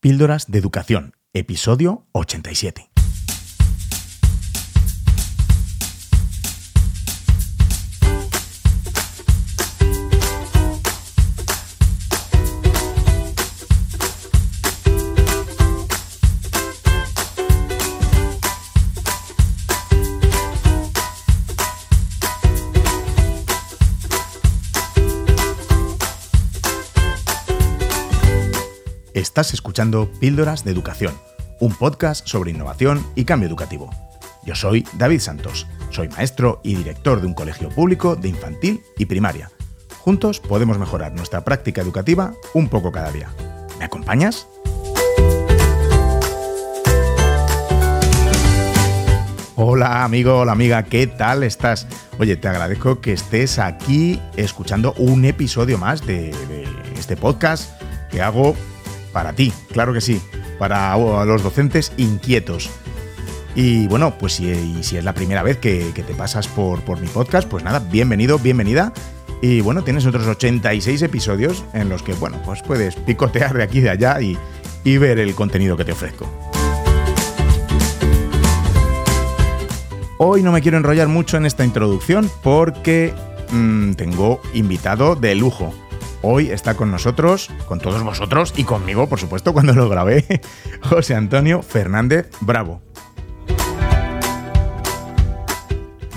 Píldoras de Educación, episodio 87. Estás escuchando Píldoras de Educación, un podcast sobre innovación y cambio educativo. Yo soy David Santos, soy maestro y director de un colegio público de infantil y primaria. Juntos podemos mejorar nuestra práctica educativa un poco cada día. ¿Me acompañas? Hola amigo, hola amiga, ¿qué tal estás? Oye, te agradezco que estés aquí escuchando un episodio más de, de este podcast que hago para ti, claro que sí, para los docentes inquietos. Y bueno, pues si, es la primera vez que, te pasas por, mi podcast, pues nada, bienvenido, bienvenida. Y bueno, tienes otros 86 episodios en los que, bueno, pues puedes picotear de aquí y de allá y, ver el contenido que te ofrezco. Hoy no me quiero enrollar mucho en esta introducción porque mmm, tengo invitado de lujo. Hoy está con nosotros, con todos vosotros y conmigo, por supuesto, cuando lo grabé, José Antonio Fernández Bravo.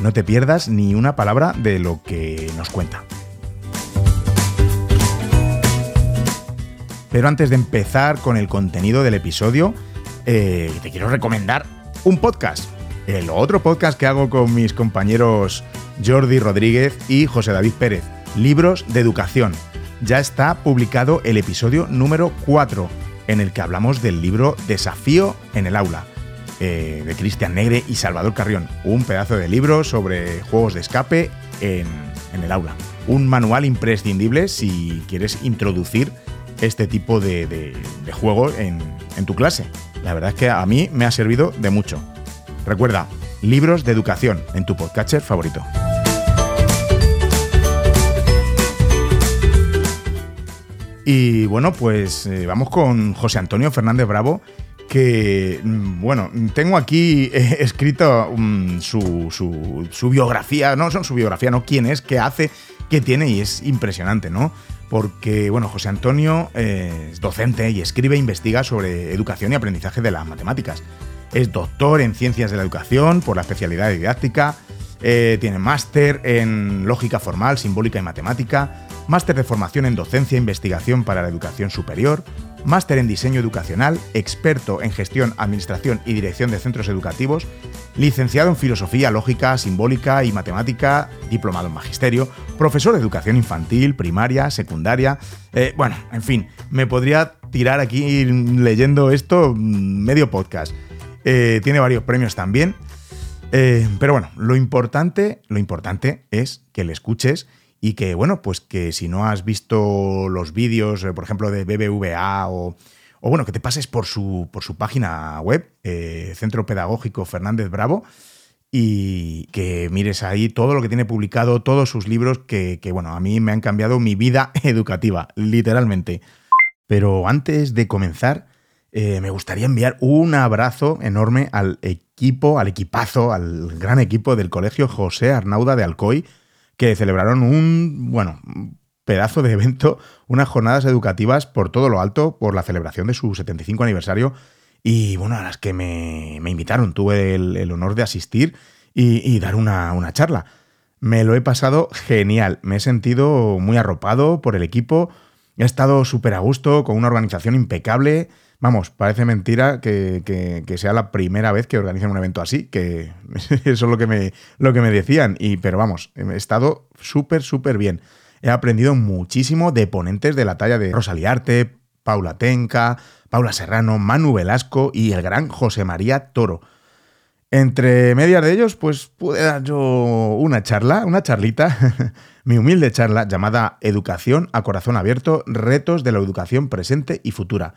No te pierdas ni una palabra de lo que nos cuenta. Pero antes de empezar con el contenido del episodio, eh, te quiero recomendar un podcast. El otro podcast que hago con mis compañeros Jordi Rodríguez y José David Pérez. Libros de educación ya está publicado el episodio número 4, en el que hablamos del libro Desafío en el aula, eh, de Cristian Negre y Salvador Carrión. Un pedazo de libro sobre juegos de escape en, el aula. Un manual imprescindible si quieres introducir este tipo de, juego en, en tu clase. La verdad es que a mí me ha servido de mucho. Recuerda, libros de educación en tu podcatcher favorito. Y bueno, pues eh, vamos con José Antonio Fernández Bravo, que, mm, bueno, tengo aquí eh, escrito um, su, biografía, no son su biografía, no quién es, qué hace, qué tiene, y es impresionante, ¿no? Porque, bueno, José Antonio eh, es docente y escribe e investiga sobre educación y aprendizaje de las matemáticas. Es doctor en ciencias de la educación por la especialidad de didáctica, tiene máster en lógica formal, simbólica y matemática, máster de formación en docencia e investigación para la educación superior, máster en diseño educacional, experto en gestión, administración y dirección de centros educativos, licenciado en filosofía, lógica, simbólica y matemática, diplomado en magisterio, profesor de educación infantil, primaria, secundaria. Eh, bueno, en fin, me podría tirar aquí leyendo esto mm, medio podcast. Eh, tiene varios premios también. Eh, pero bueno, lo importante, lo importante es que le escuches y que, bueno, pues que si no has visto los vídeos, eh, por ejemplo, de BBVA o, o, bueno, que te pases por su, por su página web, eh, Centro Pedagógico Fernández Bravo, y que mires ahí todo lo que tiene publicado, todos sus libros, que, que bueno, a mí me han cambiado mi vida educativa, literalmente. Pero antes de comenzar, eh, me gustaría enviar un abrazo enorme al equipo, al equipazo, al gran equipo del colegio José Arnauda de Alcoy, que celebraron un, bueno, pedazo de evento, unas jornadas educativas por todo lo alto, por la celebración de su 75 aniversario, y bueno, a las que me, invitaron, tuve el, honor de asistir y, dar una, una charla. Me lo he pasado genial, me he sentido muy arropado por el equipo, he estado súper a gusto, con una organización impecable, Vamos, parece mentira que, sea la primera vez que organizan un evento así, que eso es lo que me, lo que me decían. Y, pero vamos, he estado súper, súper bien. He aprendido muchísimo de ponentes de la talla de Rosaliarte, Paula Tenca, Paula Serrano, Manu Velasco y el gran José María Toro. Entre medias de ellos, pues pude dar yo una charla, una charlita, mi humilde charla llamada Educación a Corazón Abierto, Retos de la Educación Presente y Futura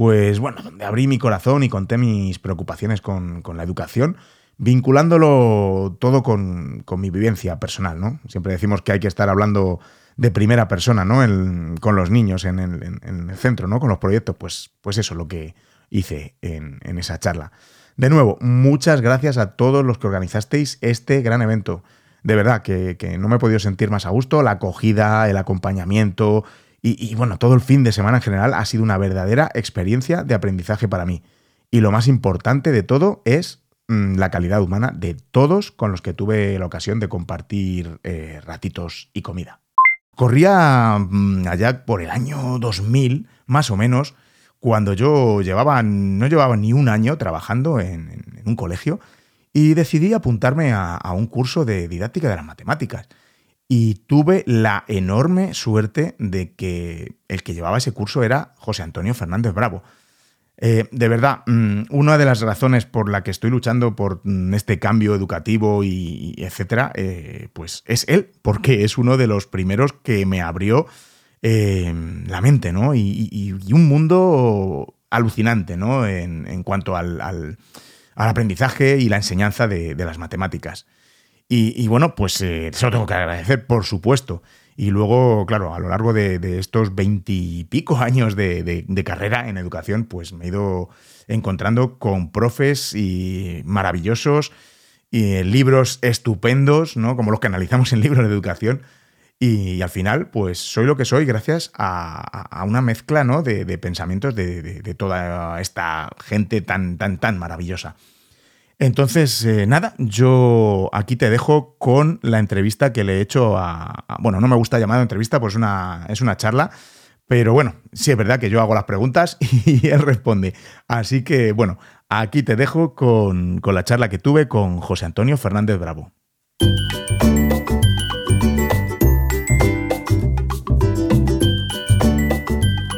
pues bueno, donde abrí mi corazón y conté mis preocupaciones con, la educación, vinculándolo todo con, mi vivencia personal, ¿no? Siempre decimos que hay que estar hablando de primera persona, ¿no? con los niños en el, centro, ¿no? Con los proyectos, pues, pues eso es lo que hice en, esa charla. De nuevo, muchas gracias a todos los que organizasteis este gran evento. De verdad, que, no me he podido sentir más a gusto. La acogida, el acompañamiento y, bueno, todo el fin de semana en general ha sido una verdadera experiencia de aprendizaje para mí. Y lo más importante de todo es mm, la calidad humana de todos con los que tuve la ocasión de compartir eh, ratitos y comida. Corría mm, allá por el año 2000, más o menos, cuando yo llevaba, no llevaba ni un año trabajando en, un colegio y decidí apuntarme a, a, un curso de didáctica de las matemáticas. Y tuve la enorme suerte de que el que llevaba ese curso era José Antonio Fernández Bravo, eh, de verdad, mm, una de las razones por la que estoy luchando por mm, este cambio educativo y, etcétera, eh, pues es él, porque es uno de los primeros que me abrió eh, la mente, ¿no? Y, un mundo alucinante, ¿no? En, cuanto al, aprendizaje y la enseñanza de, las matemáticas. Y, bueno, pues se lo tengo que agradecer, por supuesto. Y luego, claro, a lo largo de, estos veintipico años de, carrera en educación, pues me he ido encontrando con profes y maravillosos, y libros estupendos, ¿no? Como los que analizamos en libros de educación. Y, al final, pues soy lo que soy gracias a, una mezcla ¿no? de, pensamientos de, toda esta gente tan, tan, tan maravillosa. Entonces, eh, nada, yo aquí te dejo con la entrevista que le he hecho a. bueno, no me gusta llamar entrevista, pues una, es una charla. Pero bueno, sí es verdad que yo hago las preguntas y él responde. Así que bueno, aquí te dejo con, con la charla que tuve con José Antonio Fernández Bravo.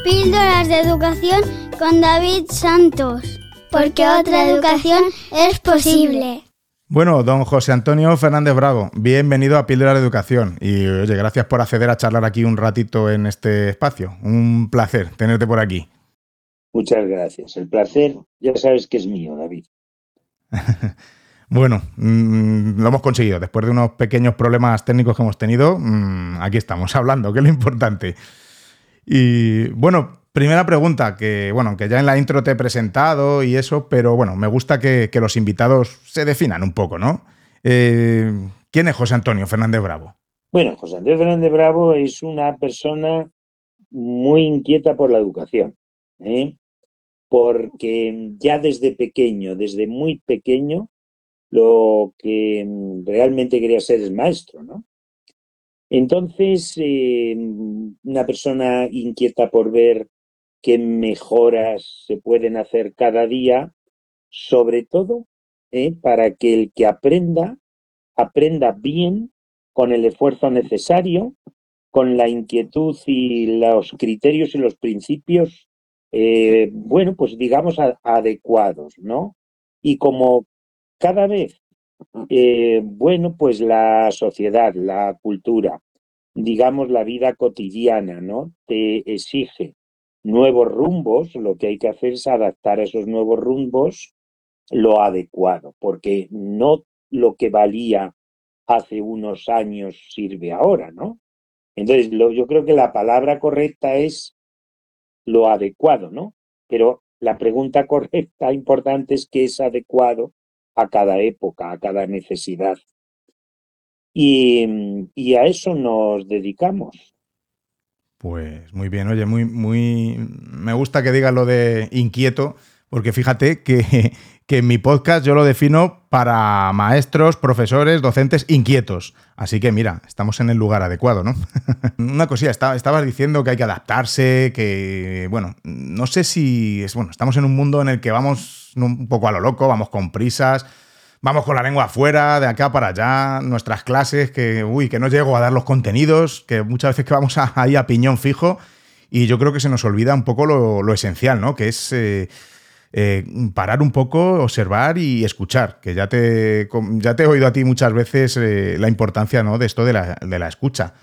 Píldoras de educación con David Santos porque otra educación es posible. Bueno, don José Antonio Fernández Bravo, bienvenido a Píldora de Educación. Y oye, gracias por acceder a charlar aquí un ratito en este espacio. Un placer tenerte por aquí. Muchas gracias. El placer ya sabes que es mío, David. bueno, mm, lo hemos conseguido. Después de unos pequeños problemas técnicos que hemos tenido, mm, aquí estamos hablando, que es lo importante. Y bueno, Primera pregunta, que bueno, que ya en la intro te he presentado y eso, pero bueno, me gusta que, los invitados se definan un poco, ¿no? Eh, ¿Quién es José Antonio Fernández Bravo? Bueno, José Antonio Fernández Bravo es una persona muy inquieta por la educación, ¿eh? porque ya desde pequeño, desde muy pequeño, lo que realmente quería ser es maestro, ¿no? Entonces, eh, una persona inquieta por ver qué mejoras se pueden hacer cada día, sobre todo ¿eh? para que el que aprenda, aprenda bien, con el esfuerzo necesario, con la inquietud y los criterios y los principios, eh, bueno, pues digamos adecuados, ¿no? Y como cada vez, eh, bueno, pues la sociedad, la cultura, digamos la vida cotidiana, ¿no? Te exige nuevos rumbos, lo que hay que hacer es adaptar a esos nuevos rumbos lo adecuado, porque no lo que valía hace unos años sirve ahora, ¿no? Entonces, yo creo que la palabra correcta es lo adecuado, ¿no? Pero la pregunta correcta, importante, es que es adecuado a cada época, a cada necesidad. y a eso nos dedicamos. Pues muy bien, oye, muy, muy. Me gusta que digas lo de inquieto, porque fíjate que, que en mi podcast yo lo defino para maestros, profesores, docentes inquietos. Así que mira, estamos en el lugar adecuado, ¿no? Una cosilla, estabas diciendo que hay que adaptarse, que, bueno, no sé si es, bueno, estamos en un mundo en el que vamos un poco a lo loco, vamos con prisas, vamos con la lengua afuera, de acá para allá, nuestras clases, que, uy, que no llego a dar los contenidos, que muchas veces que vamos ahí a piñón fijo, y yo creo que se nos olvida un poco lo, esencial, ¿no? Que es eh, eh, parar un poco, observar y escuchar, que ya te, ya te he oído a ti muchas veces eh, la importancia ¿no? de esto de la, de la, escucha.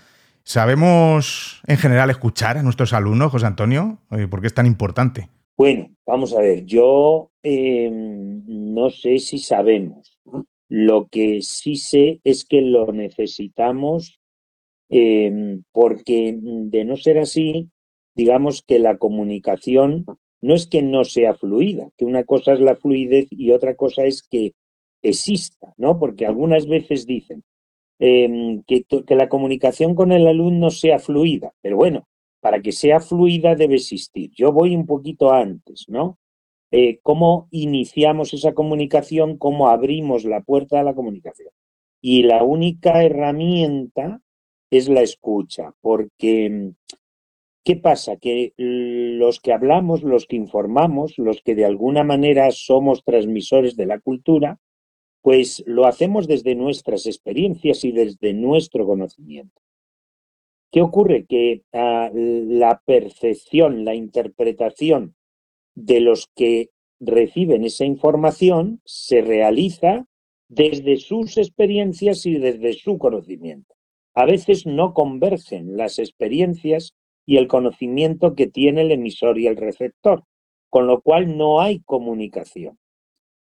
¿Sabemos en general escuchar a nuestros alumnos, José Antonio? ¿Por qué es tan importante? Bueno, vamos a ver, yo no sé si sabemos. Lo que sí sé es que lo necesitamos Em, porque de no ser así, digamos que la comunicación no es que no sea fluida, que una cosa es la fluidez y otra cosa es que exista, ¿no? Porque algunas veces dicen em, que, que la comunicación con el alumno sea fluida, pero bueno, para que sea fluida debe existir. Yo voy un poquito antes, ¿no? Eh, cómo iniciamos esa comunicación, cómo abrimos la puerta a la comunicación. Y la única herramienta es la escucha, porque ¿qué pasa? Que los que hablamos, los que informamos, los que de alguna manera somos transmisores de la cultura, pues lo hacemos desde nuestras experiencias y desde nuestro conocimiento. ¿Qué ocurre? Que ah, la percepción, la interpretación de los que reciben esa información se realiza desde sus experiencias y desde su conocimiento. A veces no convergen las experiencias y el conocimiento que tiene el emisor y el receptor, con lo cual no hay comunicación.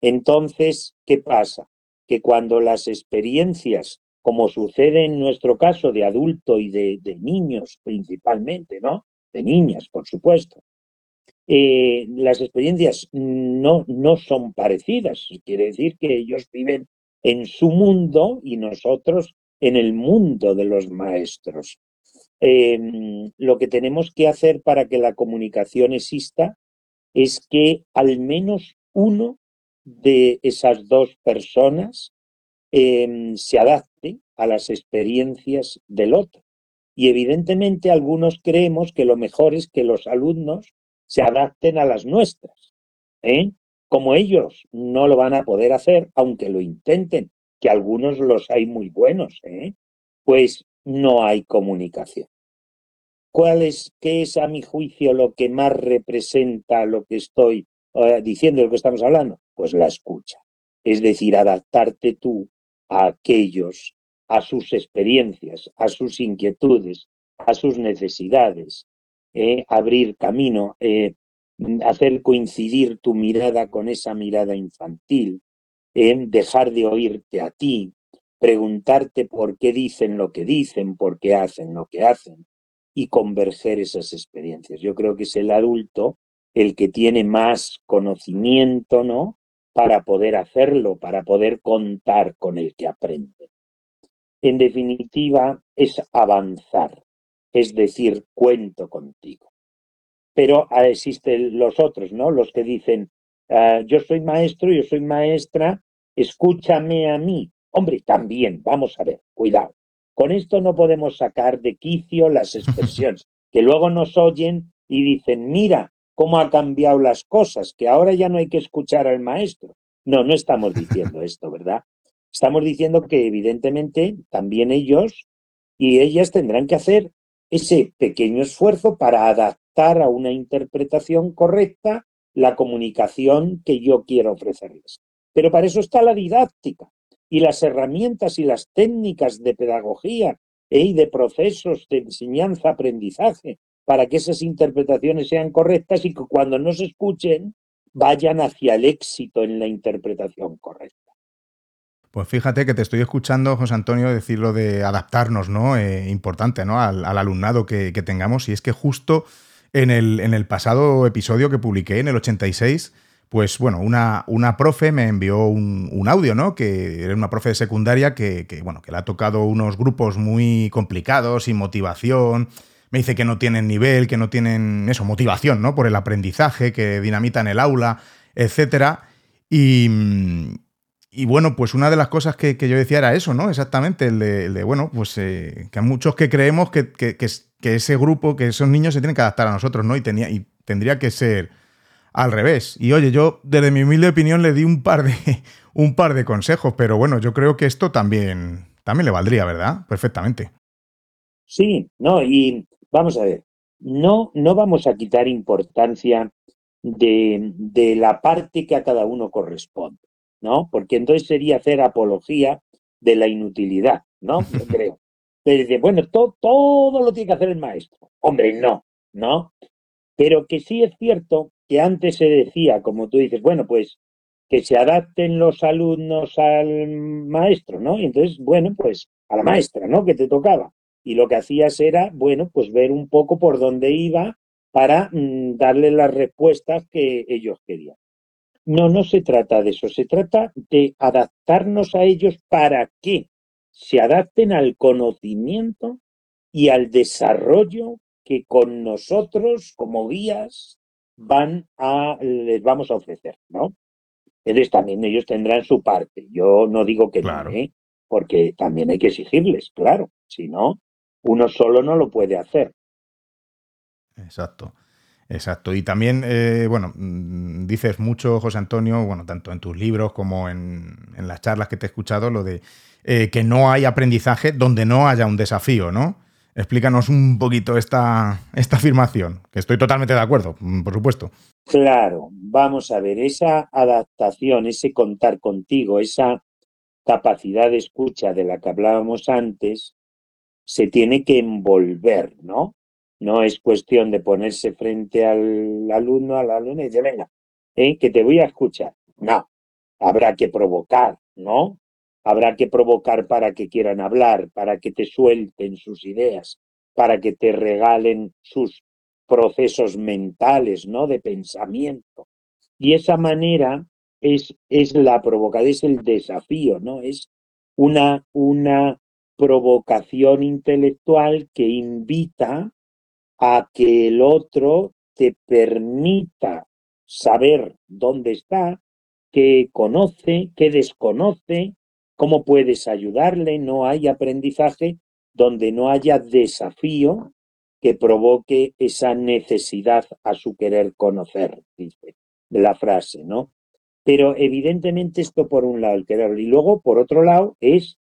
Entonces, ¿qué pasa? Que cuando las experiencias, como sucede en nuestro caso de adulto y de, de niños principalmente, ¿no? De niñas, por supuesto, eh, las experiencias no, no son parecidas. Quiere decir que ellos viven en su mundo y nosotros en el mundo de los maestros. Em, lo que tenemos que hacer para que la comunicación exista es que al menos uno de esas dos personas em, se adapte a las experiencias del otro. Y evidentemente algunos creemos que lo mejor es que los alumnos se adapten a las nuestras. ¿eh? Como ellos no lo van a poder hacer, aunque lo intenten, que algunos los hay muy buenos, ¿eh? pues no hay comunicación. ¿Cuál es, qué es a mi juicio lo que más representa lo que estoy eh, diciendo, lo que estamos hablando? Pues la escucha. Es decir, adaptarte tú a aquellos, a sus experiencias, a sus inquietudes, a sus necesidades, eh, abrir camino, eh, hacer coincidir tu mirada con esa mirada infantil, eh, dejar de oírte a ti, preguntarte por qué dicen lo que dicen, por qué hacen lo que hacen y converger esas experiencias. Yo creo que es el adulto el que tiene más conocimiento, ¿no? Para poder hacerlo, para poder contar con el que aprende. En definitiva, es avanzar, es decir, cuento contigo. Pero ah, existen los otros, ¿no? Los que dicen, ah, yo soy maestro, yo soy maestra, escúchame a mí. Hombre, también, vamos a ver, cuidado. Con esto no podemos sacar de quicio las expresiones, que luego nos oyen y dicen, mira cómo ha cambiado las cosas, que ahora ya no hay que escuchar al maestro. No, no estamos diciendo esto, ¿verdad? Estamos diciendo que evidentemente también ellos y ellas tendrán que hacer ese pequeño esfuerzo para adaptar a una interpretación correcta la comunicación que yo quiero ofrecerles. Pero para eso está la didáctica y las herramientas y las técnicas de pedagogía y de procesos de enseñanza-aprendizaje para que esas interpretaciones sean correctas y que cuando no se escuchen vayan hacia el éxito en la interpretación correcta. Pues fíjate que te estoy escuchando, José Antonio, decir lo de adaptarnos, ¿no? Eh, importante, ¿no? Al, alumnado que, tengamos. Y es que justo en el, en el, pasado episodio que publiqué, en el 86, pues bueno, una, una profe me envió un, audio, ¿no? Que era una profe de secundaria que, bueno, que le ha tocado unos grupos muy complicados, sin motivación. Me dice que no tienen nivel, que no tienen eso, motivación, ¿no? Por el aprendizaje, que dinamitan el aula, etcétera. Y, y bueno, pues una de las cosas que, yo decía era eso, ¿no? Exactamente, el de, bueno, pues eh, que hay muchos que creemos que, ese grupo, que esos niños se tienen que adaptar a nosotros, ¿no? Y, tenía, y tendría que ser al revés. Y oye, yo desde mi humilde opinión le di un par de, un par de consejos, pero bueno, yo creo que esto también, también le valdría, ¿verdad? Perfectamente. Sí, no, y vamos a ver, no, no vamos a quitar importancia de, de la parte que a cada uno corresponde. ¿No? Porque entonces sería hacer apología de la inutilidad, ¿no? Yo creo. Pero dice, bueno, todo, todo lo tiene que hacer el maestro. Hombre, no, ¿no? Pero que sí es cierto que antes se decía, como tú dices, bueno, pues que se adapten los alumnos al maestro, ¿no? Y entonces, bueno, pues a la maestra, ¿no? Que te tocaba. y lo que hacías era, bueno, pues ver un poco por dónde iba para mm, darle las respuestas que ellos querían. No, no se trata de eso, se trata de adaptarnos a ellos para que se adapten al conocimiento y al desarrollo que con nosotros como guías van a les vamos a ofrecer, ¿no? Entonces también ellos tendrán su parte. Yo no digo que no, ¿eh? porque también hay que exigirles, claro. Si no, uno solo no lo puede hacer. Exacto. Exacto. Y también, eh, bueno, mm, dices mucho, José Antonio, bueno, tanto en tus libros como en, las charlas que te he escuchado, lo de eh, que no hay aprendizaje donde no haya un desafío, ¿no? Explícanos un poquito esta, esta afirmación, que estoy totalmente de acuerdo, mm, por supuesto. Claro, vamos a ver, esa adaptación, ese contar contigo, esa capacidad de escucha de la que hablábamos antes, se tiene que envolver, ¿no? No es cuestión de ponerse frente al alumno, a la alumna y decir, venga, ¿eh? que te voy a escuchar. No, habrá que provocar, ¿no? Habrá que provocar para que quieran hablar, para que te suelten sus ideas, para que te regalen sus procesos mentales, ¿no? De pensamiento. Y esa manera es, es la provocación, es el desafío, ¿no? Es una, una provocación intelectual que invita a que el otro te permita saber dónde está, qué conoce, qué desconoce, cómo puedes ayudarle. No hay aprendizaje donde no haya desafío que provoque esa necesidad a su querer conocer, dice la frase, ¿no? Pero evidentemente esto por un lado, el querer. Y luego, por otro lado, es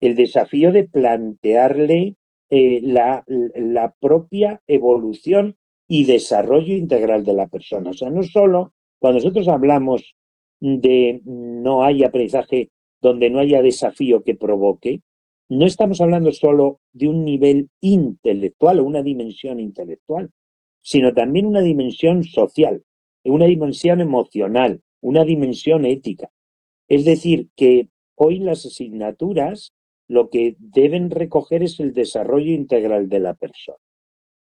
el desafío de plantearle eh, la, la propia evolución y desarrollo integral de la persona. O sea, no solo cuando nosotros hablamos de no hay aprendizaje donde no haya desafío que provoque, no estamos hablando solo de un nivel intelectual o una dimensión intelectual, sino también una dimensión social, una dimensión emocional, una dimensión ética. Es decir, que hoy las asignaturas lo que deben recoger es el desarrollo integral de la persona.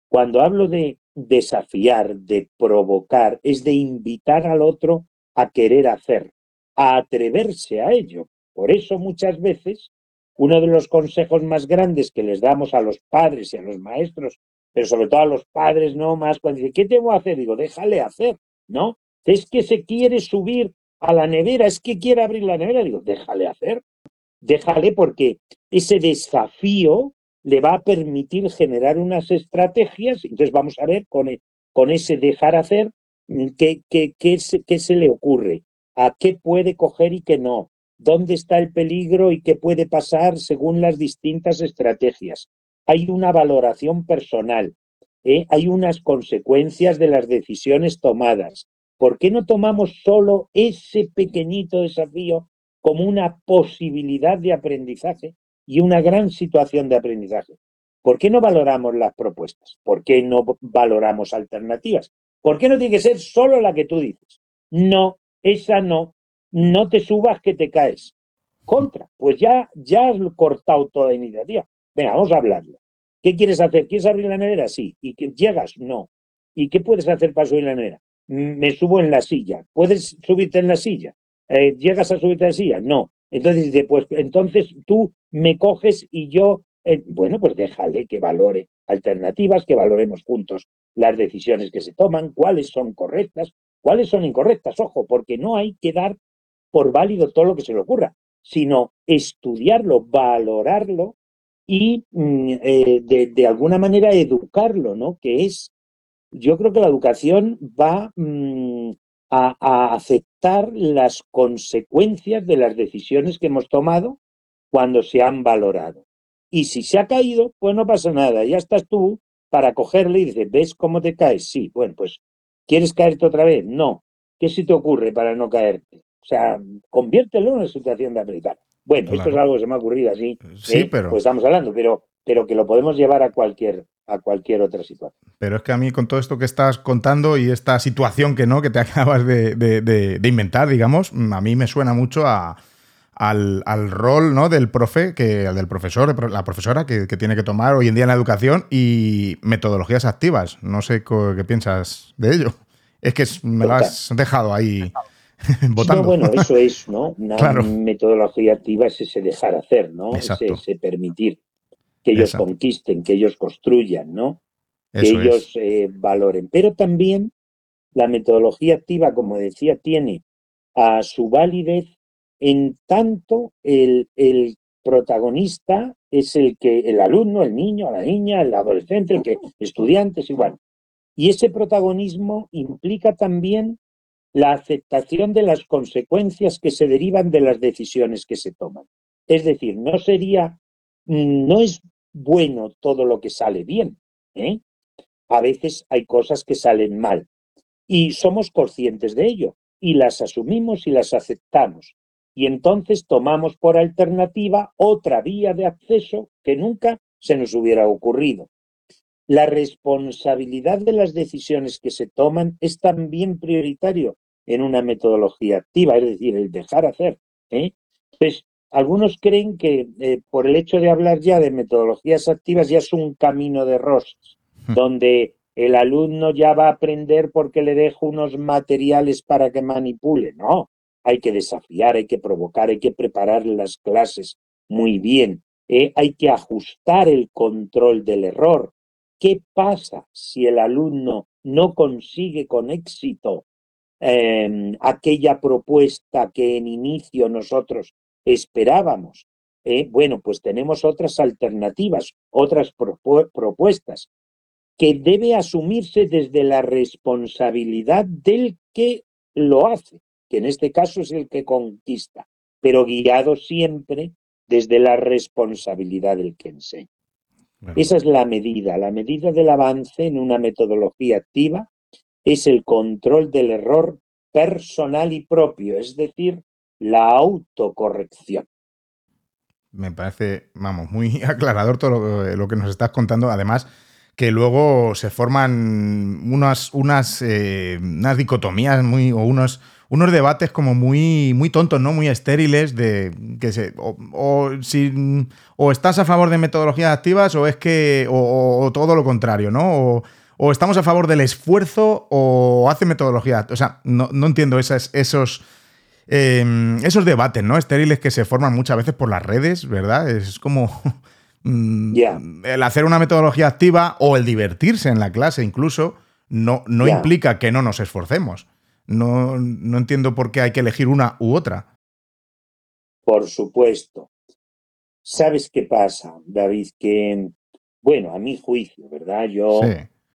Cuando hablo de desafiar, de provocar, es de invitar al otro a querer hacer, a atreverse a ello. Por eso muchas veces uno de los consejos más grandes que les damos a los padres y a los maestros, pero sobre todo a los padres, no más, cuando dicen, ¿qué tengo que hacer? Digo, déjale hacer, ¿no? Es que se quiere subir a la nevera, es que quiere abrir la nevera. Digo, déjale hacer, déjale porque ese desafío le va a permitir generar unas estrategias. Entonces vamos a ver con, e, con ese dejar hacer qué, qué, qué, qué se le ocurre, a qué puede coger y qué no, dónde está el peligro y qué puede pasar según las distintas estrategias. Hay una valoración personal, ¿eh? hay unas consecuencias de las decisiones tomadas. ¿Por qué no tomamos solo ese pequeñito desafío como una posibilidad de aprendizaje y una gran situación de aprendizaje? ¿Por qué no valoramos las propuestas? ¿Por qué no valoramos alternativas? ¿Por qué no tiene que ser solo la que tú dices? No, esa no, no te subas que te caes. Contra, pues ya, ya has cortado toda iniciativa. Venga, vamos a hablarlo. ¿Qué quieres hacer? ¿Quieres abrir la nevera? Sí. ¿Y que llegas? No. ¿Y qué puedes hacer para subir la nevera? Me subo en la silla. ¿Puedes subirte en la silla? Eh, ¿Llegas a subirte la silla? No. Entonces dice, pues entonces tú me coges y yo, eh, bueno, pues déjale que valore alternativas, que valoremos juntos las decisiones que se toman, cuáles son correctas, cuáles son incorrectas. Ojo, porque no hay que dar por válido todo lo que se le ocurra, sino estudiarlo, valorarlo y mm, eh, de, alguna manera educarlo, ¿no? Que es, yo creo que la educación va mm, a, aceptar las consecuencias de las decisiones que hemos tomado cuando se han valorado. Y si se ha caído, pues no pasa nada, ya estás tú para cogerle y dices, ¿ves cómo te caes? Sí, bueno, pues ¿quieres caerte otra vez? No. ¿Qué se te ocurre para no caerte? O sea, conviértelo en una situación de aprendizaje. Bueno, esto es algo que se me ha ocurrido así. Sí, ¿eh? pero. Pues estamos hablando, pero, pero que lo podemos llevar a cualquier, a cualquier otra situación. Pero es que a mí, con todo esto que estás contando y esta situación que no, que te acabas de, inventar, digamos, a mí me suena mucho a, al, rol ¿no? del profe, que, del profesor, la profesora que, tiene que tomar hoy en día en la educación y metodologías activas. No sé qué piensas de ello. Es que me lo has dejado ahí votando. bueno, eso es, ¿no? Una metodología activa es ese dejar hacer, ¿no? Ese, permitir que ellos conquisten, que ellos construyan, ¿no? que ellos eh, valoren. Pero también la metodología activa, como decía, tiene a su validez en tanto el, el protagonista es el que el alumno, el niño, la niña, el adolescente, el que estudiante es igual. Y ese protagonismo implica también la aceptación de las consecuencias que se derivan de las decisiones que se toman. Es decir, no sería, no es bueno todo lo que sale bien. ¿eh? A veces hay cosas que salen mal y somos conscientes de ello y las asumimos y las aceptamos y entonces tomamos por alternativa otra vía de acceso que nunca se nos hubiera ocurrido. La responsabilidad de las decisiones que se toman es también prioritario en una metodología activa, es decir, el dejar hacer. ¿eh? Pues algunos creen que eh, por el hecho de hablar ya de metodologías activas ya es un camino de rosas, hmm. donde el alumno ya va a aprender porque le dejo unos materiales para que manipule. No, hay que desafiar, hay que provocar, hay que preparar las clases muy bien, ¿eh? hay que ajustar el control del error. ¿Qué pasa si el alumno no consigue con éxito em, aquella propuesta que en inicio nosotros esperábamos? ¿Eh? bueno, pues tenemos otras alternativas, otras propuestas, que debe asumirse desde la responsabilidad del que lo hace que en este caso es el que conquista, pero guiado siempre desde la responsabilidad del que enseña. Esa es la medida. La medida del avance en una metodología activa es el control del error personal y propio, es decir, la autocorrección. Me parece, vamos, muy aclarador todo lo, que nos estás contando. Además, que luego se forman unas, unas, eh, unas dicotomías muy, o unos, unos debates como muy, muy tontos, ¿no? Muy estériles de que se, o, si, o estás a favor de metodologías activas o es que, o, todo lo contrario, ¿no? O, estamos a favor del esfuerzo o hace metodología. O sea, no, entiendo esas, esos, em, esos debates, ¿no? Estériles que se forman muchas veces por las redes, ¿verdad? Es como mm, el hacer una metodología activa o el divertirse en la clase incluso no, no implica que no nos esforcemos. No, no entiendo por qué hay que elegir una u otra. Por supuesto. ¿Sabes qué pasa, David? Que, bueno, a mi juicio, ¿verdad? Yo,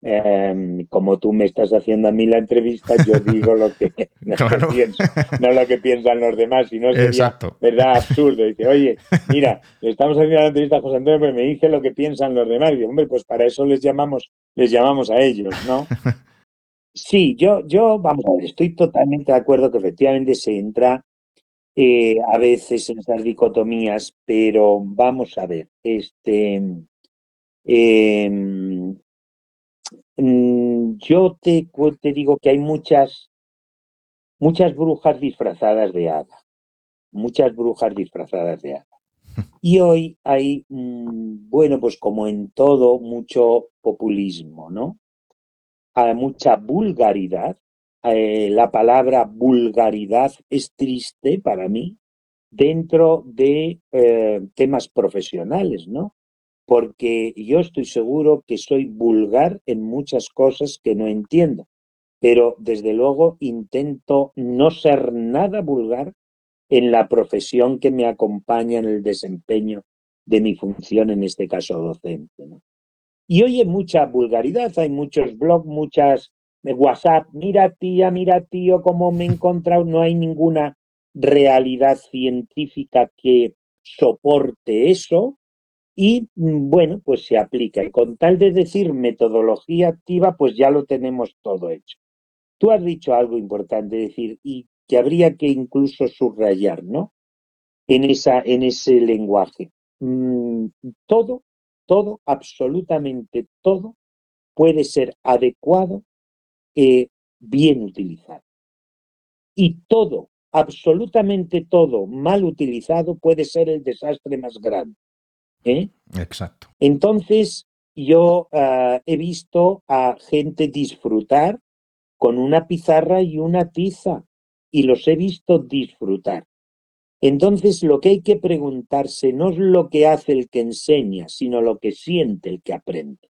em, como tú me estás haciendo a mí la entrevista, yo digo lo que, pienso, no lo que piensan los demás, sino sería, Exacto. ¿verdad? Absurdo. Dice, oye, mira, estamos haciendo la entrevista a José Antonio, pero me dice lo que piensan los demás. Y digo, hombre, pues para eso les llamamos, les llamamos a ellos, ¿no? Sí, yo, yo, vamos, estoy totalmente de acuerdo que efectivamente se entra eh, a veces en esas dicotomías, pero vamos a ver, este, em, mm, yo te, te digo que hay muchas, muchas brujas disfrazadas de hada, muchas brujas disfrazadas de hada. Y hoy hay, mm, bueno, pues como en todo, mucho populismo, ¿no? Hay mucha vulgaridad. Eh, la palabra vulgaridad es triste para mí dentro de eh, temas profesionales, ¿no? Porque yo estoy seguro que soy vulgar en muchas cosas que no entiendo, pero desde luego intento no ser nada vulgar en la profesión que me acompaña en el desempeño de mi función, en este caso docente. ¿no? Y hay mucha vulgaridad, hay muchos blogs, muchas de WhatsApp, mira tía, mira tío, cómo me he encontrado, no hay ninguna realidad científica que soporte eso y mm, bueno, pues se aplica. Y con tal de decir metodología activa, pues ya lo tenemos todo hecho. Tú has dicho algo importante, decir, y que habría que incluso subrayar, ¿no? En, esa, en ese lenguaje. Mm, todo todo, absolutamente todo, puede ser adecuado y bien utilizado. Y todo absolutamente todo mal utilizado puede ser el desastre más grande. ¿eh? Exacto. Entonces, yo ah, he visto a gente disfrutar con una pizarra y una tiza y los he visto disfrutar. Entonces, lo que hay que preguntarse no es lo que hace el que enseña, sino lo que siente el que aprende.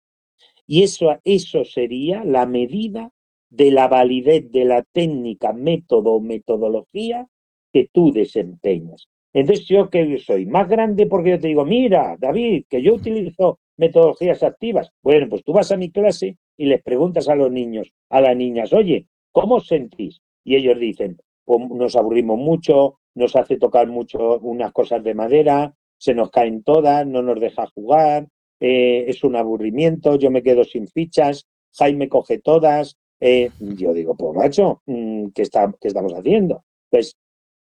Y eso, eso sería la medida de la validez de la técnica, método o metodología que tú desempeñas. Entonces, yo que soy más grande porque yo te digo, mira, David, que yo utilizo metodologías activas. Bueno, pues tú vas a mi clase y les preguntas a los niños, a las niñas, oye, ¿cómo sentís? Y ellos dicen, pues nos aburrimos mucho, nos hace tocar mucho unas cosas de madera, se nos caen todas, no nos deja jugar, eh, es un aburrimiento, yo me quedo sin fichas, Jaime coge todas. Eh, yo digo, pues macho, mm, ¿qué, está, ¿qué estamos haciendo? Pues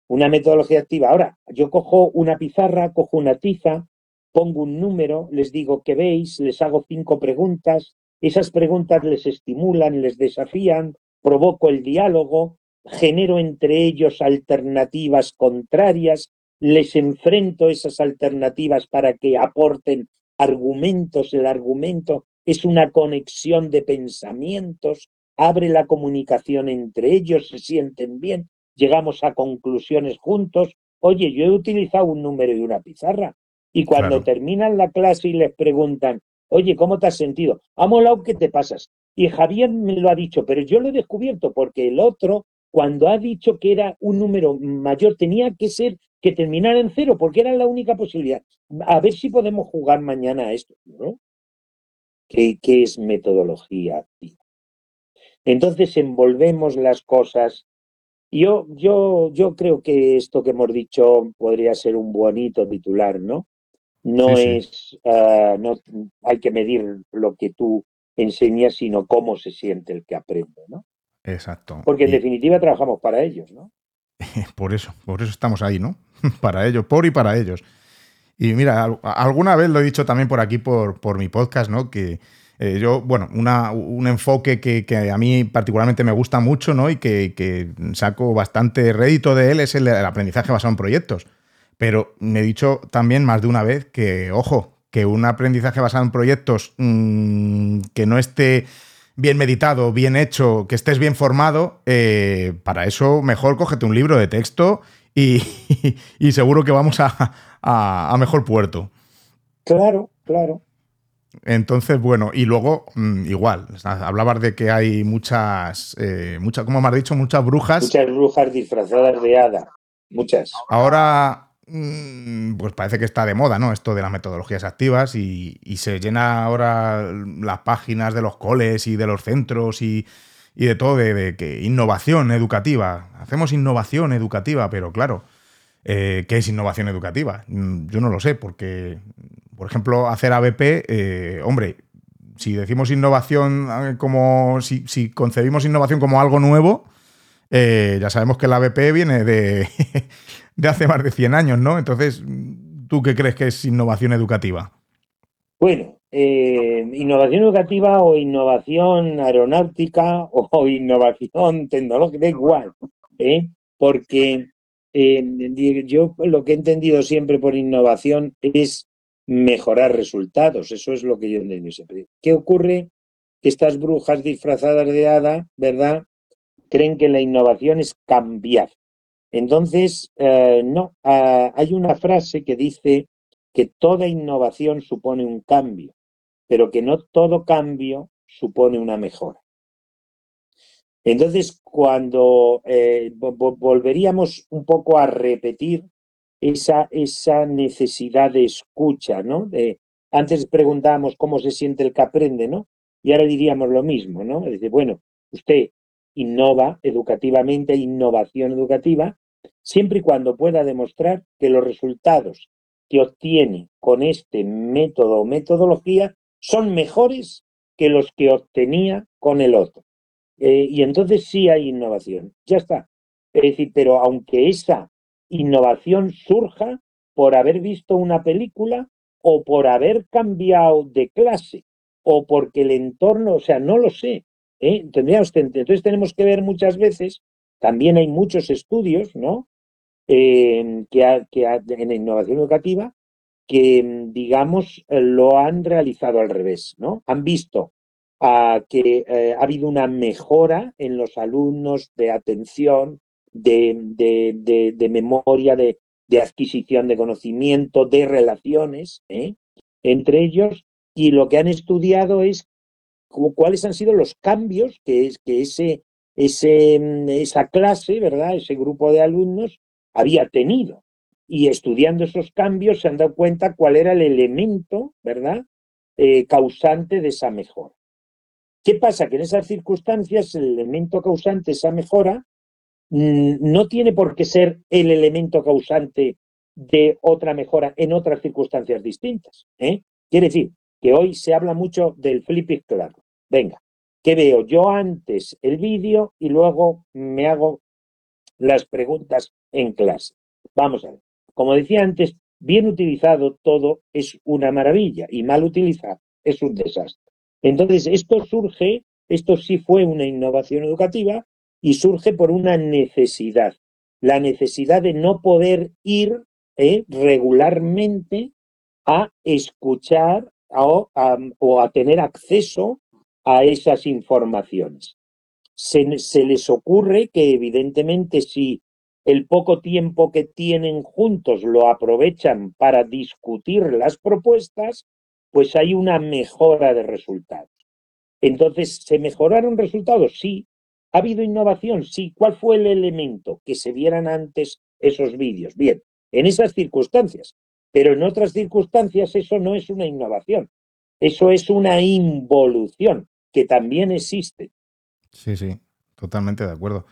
una metodología activa. Ahora, yo cojo una pizarra, cojo una tiza, pongo un número, les digo que veis, les hago cinco preguntas, esas preguntas les estimulan, les desafían, provoco el diálogo, genero entre ellos alternativas contrarias, les enfrento esas alternativas para que aporten argumentos, el argumento es una conexión de pensamientos, abre la comunicación entre ellos, se sienten bien, llegamos a conclusiones juntos. Oye, yo he utilizado un número y una pizarra. Y cuando terminan la clase y les preguntan, oye, ¿cómo te has sentido? Ha molado que te pasas. Y Javier me lo ha dicho, pero yo lo he descubierto porque el otro, cuando ha dicho que era un número mayor, tenía que ser que terminara en cero, porque era la única posibilidad. A ver si podemos jugar mañana a esto, ¿no? ¿Qué, qué es metodología activa? Entonces envolvemos las cosas. Yo, yo, yo creo que esto que hemos dicho podría ser un bonito titular, ¿no? No es, ah, no hay que medir lo que tú enseñas, sino cómo se siente el que aprende, ¿no? Exacto. Porque en definitiva trabajamos para ellos, ¿no? Por eso, por eso estamos ahí, ¿no? para ellos, por y para ellos. Y mira, alguna vez lo he dicho también por aquí, por, por mi podcast, ¿no? Que eh, yo, bueno, un enfoque que, a mí particularmente me gusta mucho, ¿no? Y que, saco bastante rédito de él es el, aprendizaje basado en proyectos. Pero me he dicho también más de una vez que, ojo, que un aprendizaje basado en proyectos mm, que no esté bien meditado, bien hecho, que estés bien formado, eh, para eso mejor cógete un libro de texto y, seguro que vamos a, mejor puerto. Claro, claro. Entonces, bueno, y luego, mm, igual, hablabas de que hay muchas, eh, muchas, como me has dicho, muchas brujas. Muchas brujas disfrazadas de hada, muchas. Ahora, pues parece que está de moda, ¿no? Esto de las metodologías activas y, se llena ahora las páginas de los coles y de los centros y, de todo de, que innovación educativa. Hacemos innovación educativa, pero claro, eh, ¿qué es innovación educativa? Mm, yo no lo sé, porque, por ejemplo, hacer ABP, eh, hombre, si decimos innovación eh, como, si, si concebimos innovación como algo nuevo, ya sabemos que el ABP viene de, de hace más de 100 años, ¿no? Entonces, ¿tú qué crees que es innovación educativa? Bueno, eh, innovación educativa o innovación aeronáutica o innovación tecnológica, da igual, ¿eh? porque eh, yo lo que he entendido siempre por innovación es mejorar resultados, eso es lo que yo entiendo siempre. ¿Qué ocurre? Estas brujas disfrazadas de hada, ¿verdad? Creen que la innovación es cambiar. Entonces, eh, no, ah, hay una frase que dice que toda innovación supone un cambio, pero que no todo cambio supone una mejora. Entonces, cuando eh, volveríamos un poco a repetir esa, esa necesidad de escucha, ¿no? De, antes preguntábamos cómo se siente el que aprende, ¿no? Y ahora diríamos lo mismo, ¿no? Decir, bueno, usted innova educativamente, innovación educativa, siempre y cuando pueda demostrar que los resultados que obtiene con este método o metodología son mejores que los que obtenía con el otro. Eh, y entonces sí hay innovación, ya está. Es decir, pero aunque esa innovación surja por haber visto una película o por haber cambiado de clase o porque el entorno, o sea, no lo sé, ¿eh? Entonces tenemos que ver muchas veces También hay muchos estudios, ¿no? Eh, que, que en innovación educativa que, digamos, lo han realizado al revés, ¿no? Han visto que eh, ha habido una mejora en los alumnos de atención, de, de, memoria, de, adquisición de conocimiento, de relaciones ¿eh? entre ellos, y lo que han estudiado es cuáles han sido los cambios que, es, ese, ese, esa clase, ¿verdad? Ese grupo de alumnos había tenido. Y estudiando esos cambios se han dado cuenta cuál era el elemento, ¿verdad? Eh, causante de esa mejora. ¿Qué pasa? Que en esas circunstancias el elemento causante, esa mejora, mm, no tiene por qué ser el elemento causante de otra mejora en otras circunstancias distintas. ¿eh? Quiere decir que hoy se habla mucho del flipping claro. Venga, que veo yo antes el vídeo y luego me hago las preguntas en clase. Vamos a ver. Como decía antes, bien utilizado todo es una maravilla y mal utilizado es un desastre. Entonces, esto surge, esto sí fue una innovación educativa y surge por una necesidad, la necesidad de no poder ir eh, regularmente a escuchar o a tener acceso a esas informaciones. Se, les ocurre que evidentemente si el poco tiempo que tienen juntos lo aprovechan para discutir las propuestas, pues hay una mejora de resultados. Entonces, ¿se mejoraron resultados? Sí. ¿Ha habido innovación? Sí. ¿Cuál fue el elemento? Que se vieran antes esos vídeos. Bien, en esas circunstancias. Pero en otras circunstancias eso no es una innovación. Eso es una involución que también existe. Sí, sí, totalmente de acuerdo.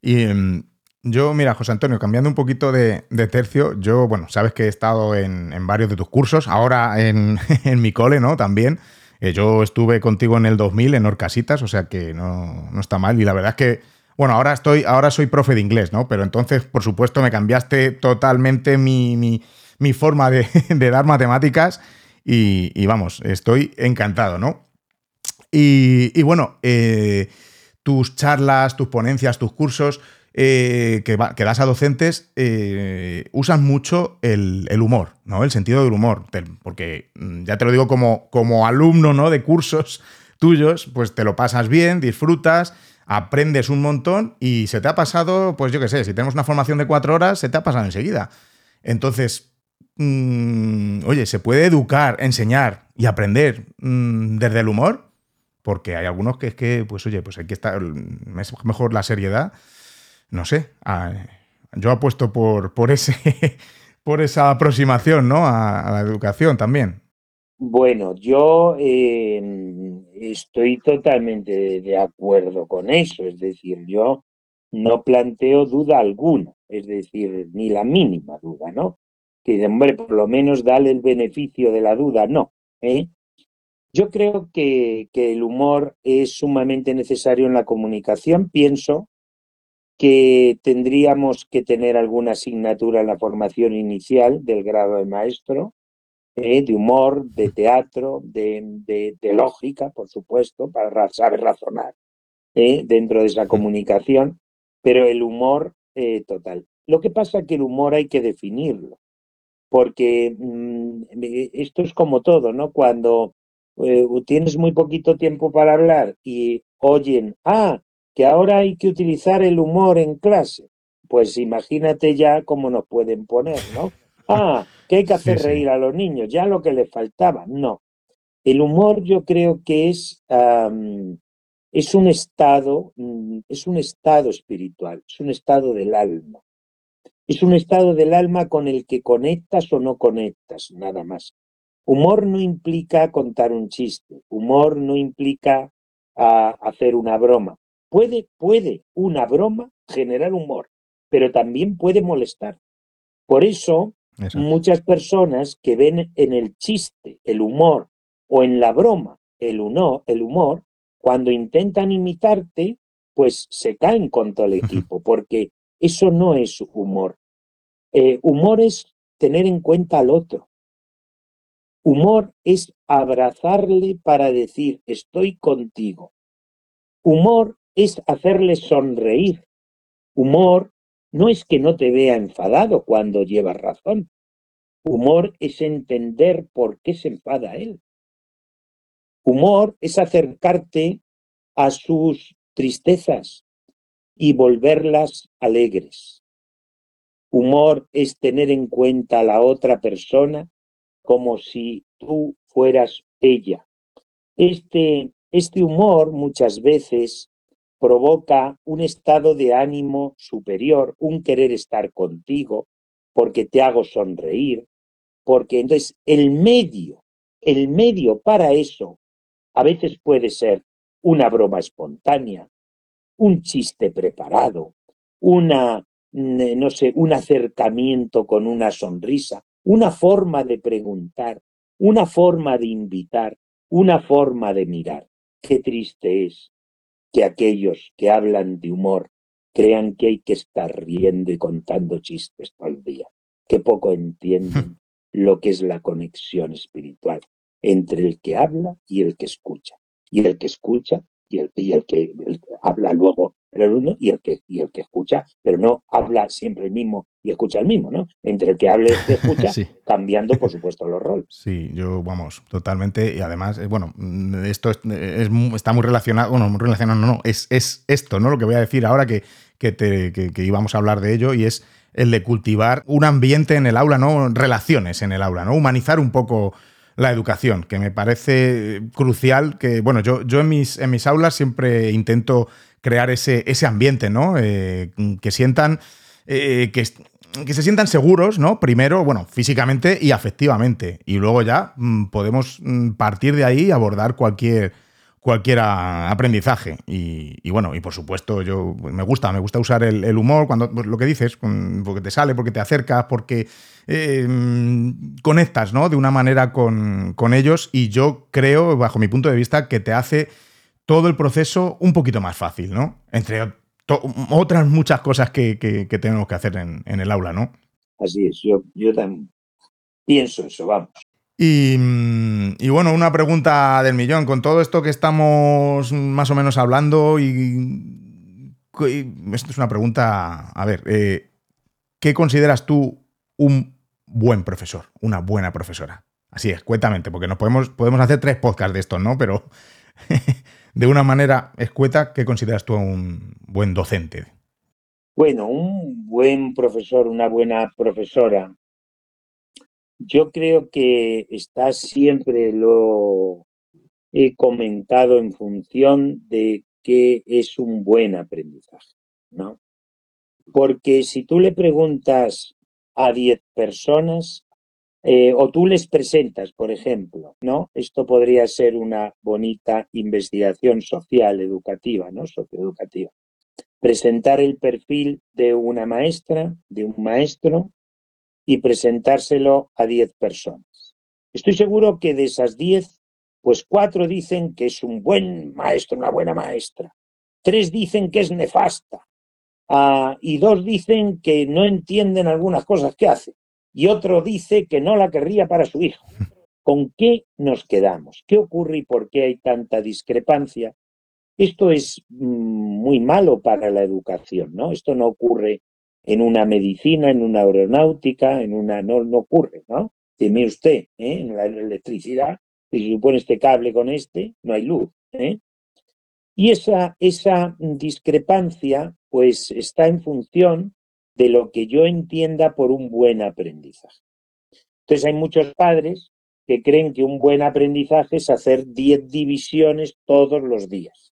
Y em, yo, mira, José Antonio, cambiando un poquito de, tercio, yo, bueno, sabes que he estado en, varios de tus cursos, ahora en, mi cole, ¿no? También. Eh, yo estuve contigo en el 2000 en Orcasitas, o sea que no, está mal. Y la verdad es que, bueno, ahora estoy, ahora soy profe de inglés, ¿no? Pero entonces, por supuesto, me cambiaste totalmente mi, forma de, dar matemáticas y, vamos, estoy encantado, ¿no? Y, bueno, eh, tus charlas, tus ponencias, tus cursos eh, que, das a docentes eh, usan mucho el, humor, ¿no? El sentido del humor. Porque mm, ya te lo digo como, como alumno ¿no? de cursos tuyos, pues te lo pasas bien, disfrutas, aprendes un montón y se te ha pasado, pues yo qué sé, si tenemos una formación de cuatro horas, se te ha pasado enseguida. Entonces, mm, oye, ¿se puede educar, enseñar y aprender mm, desde el humor? Porque hay algunos que es que, pues oye, pues hay que estar, es mejor la seriedad, no sé, yo apuesto por, por, ese, por esa aproximación ¿no? a, la educación también. Bueno, yo em, estoy totalmente de acuerdo con eso, es decir, yo no planteo duda alguna, es decir, ni la mínima duda, ¿no? Que, hombre, por lo menos dale el beneficio de la duda, no. ¿eh? Yo creo que, el humor es sumamente necesario en la comunicación. Pienso que tendríamos que tener alguna asignatura en la formación inicial del grado de maestro, eh, de humor, de teatro, de, lógica, por supuesto, para saber razonar eh, dentro de esa comunicación, pero el humor eh, total. Lo que pasa es que el humor hay que definirlo, porque mm, esto es como todo, ¿no? Cuando eh, tienes muy poquito tiempo para hablar y oyen, ah, que ahora hay que utilizar el humor en clase, pues imagínate ya cómo nos pueden poner, ¿no? Ah, que hay que hacer reír a los niños, ya lo que les faltaba. No. El humor yo creo que es, es un estado, mm, es un estado espiritual, es un estado del alma. Es un estado del alma con el que conectas o no conectas, nada más. Humor no implica contar un chiste, humor no implica ah, hacer una broma. Puede, puede una broma generar humor, pero también puede molestar. Por eso, muchas personas que ven en el chiste el humor o en la broma el, el humor, cuando intentan imitarte, pues se caen con todo el equipo, porque eso no es humor. Eh, humor es tener en cuenta al otro, Humor es abrazarle para decir estoy contigo. Humor es hacerle sonreír Humor no es que no te vea enfadado cuando llevas razón. Humor es entender por qué se enfada él. Humor es acercarte a sus tristezas y volverlas alegres. Humor es tener en cuenta a la otra persona como si tú fueras ella. Este, este humor muchas veces provoca un estado de ánimo superior, un querer estar contigo, porque te hago sonreír, porque entonces el medio, el medio para eso a veces puede ser una broma espontánea, un chiste preparado, una, no sé, un acercamiento con una sonrisa, una forma de preguntar, una forma de invitar, una forma de mirar. Qué triste es que aquellos que hablan de humor crean que hay que estar riendo y contando chistes todo el día, que poco entienden lo que es la conexión espiritual entre el que habla y el que escucha, y el que escucha y el, y el que habla luego el uno y el que y el que escucha, pero no habla siempre el mismo y escucha el mismo, ¿no? Entre el que habla y el que escucha, cambiando, por supuesto, los roles. Sí, yo, vamos, totalmente. Y además, eh, bueno, mm, esto es, está muy relacionado, bueno, muy relacionado, no, no, es, es esto, ¿no? Lo que voy a decir ahora que, que, te, que, íbamos a hablar de ello y es el de cultivar un ambiente en el aula, ¿no? Relaciones en el aula, ¿no? Humanizar un poco la educación, que me parece crucial, que, bueno, yo, yo en, mis, en mis aulas siempre intento crear ese, ese ambiente, ¿no? Eh, que sientan, eh, que, que, se sientan seguros, ¿no? Primero, bueno, físicamente y afectivamente. Y luego ya mm, podemos mm, partir de ahí y abordar cualquier, cualquier aprendizaje. Y, bueno, y por supuesto, yo me gusta, me gusta usar el, humor cuando pues, lo que dices, porque te sale, porque te acercas, porque eh, mm, conectas, ¿no? De una manera con, con ellos. Y yo creo, bajo mi punto de vista, que te hace todo el proceso un poquito más fácil, ¿no? Entre otras muchas cosas que, tenemos que hacer en, el aula, ¿no? Así es, yo, yo también pienso eso, vamos. Y, y, bueno, una pregunta del millón. Con todo esto que estamos más o menos hablando, y, esto es una pregunta, a ver, eh, ¿qué consideras tú un buen profesor, una buena profesora? Así es, cuéntamente, porque nos podemos, podemos hacer tres podcasts de esto, ¿no? Pero de una manera escueta, ¿qué consideras tú un buen docente? Bueno, un buen profesor, una buena profesora, yo creo que está siempre lo he comentado en función de qué es un buen aprendizaje, ¿no? Porque si tú le preguntas a 10 personas, eh, o tú les presentas, por ejemplo, ¿no? Esto podría ser una bonita investigación social, educativa, ¿no? Socioeducativa. Presentar el perfil de una maestra, de un maestro, y presentárselo a 10 personas. Estoy seguro que de esas 10, pues cuatro dicen que es un buen maestro, una buena maestra. Tres dicen que es nefasta. Ah, y dos dicen que no entienden algunas cosas que hace y otro dice que no la querría para su hijo. ¿Con qué nos quedamos? ¿Qué ocurre y por qué hay tanta discrepancia? Esto es mm, muy malo para la educación, ¿no? Esto no ocurre en una medicina, en una aeronáutica, en una no, no ocurre, ¿no? Dime usted, ¿eh? en la electricidad, si supone este cable con este, no hay luz, ¿eh? Y esa, esa discrepancia, pues, está en función de lo que yo entienda por un buen aprendizaje. Entonces hay muchos padres que creen que un buen aprendizaje es hacer 10 divisiones todos los días.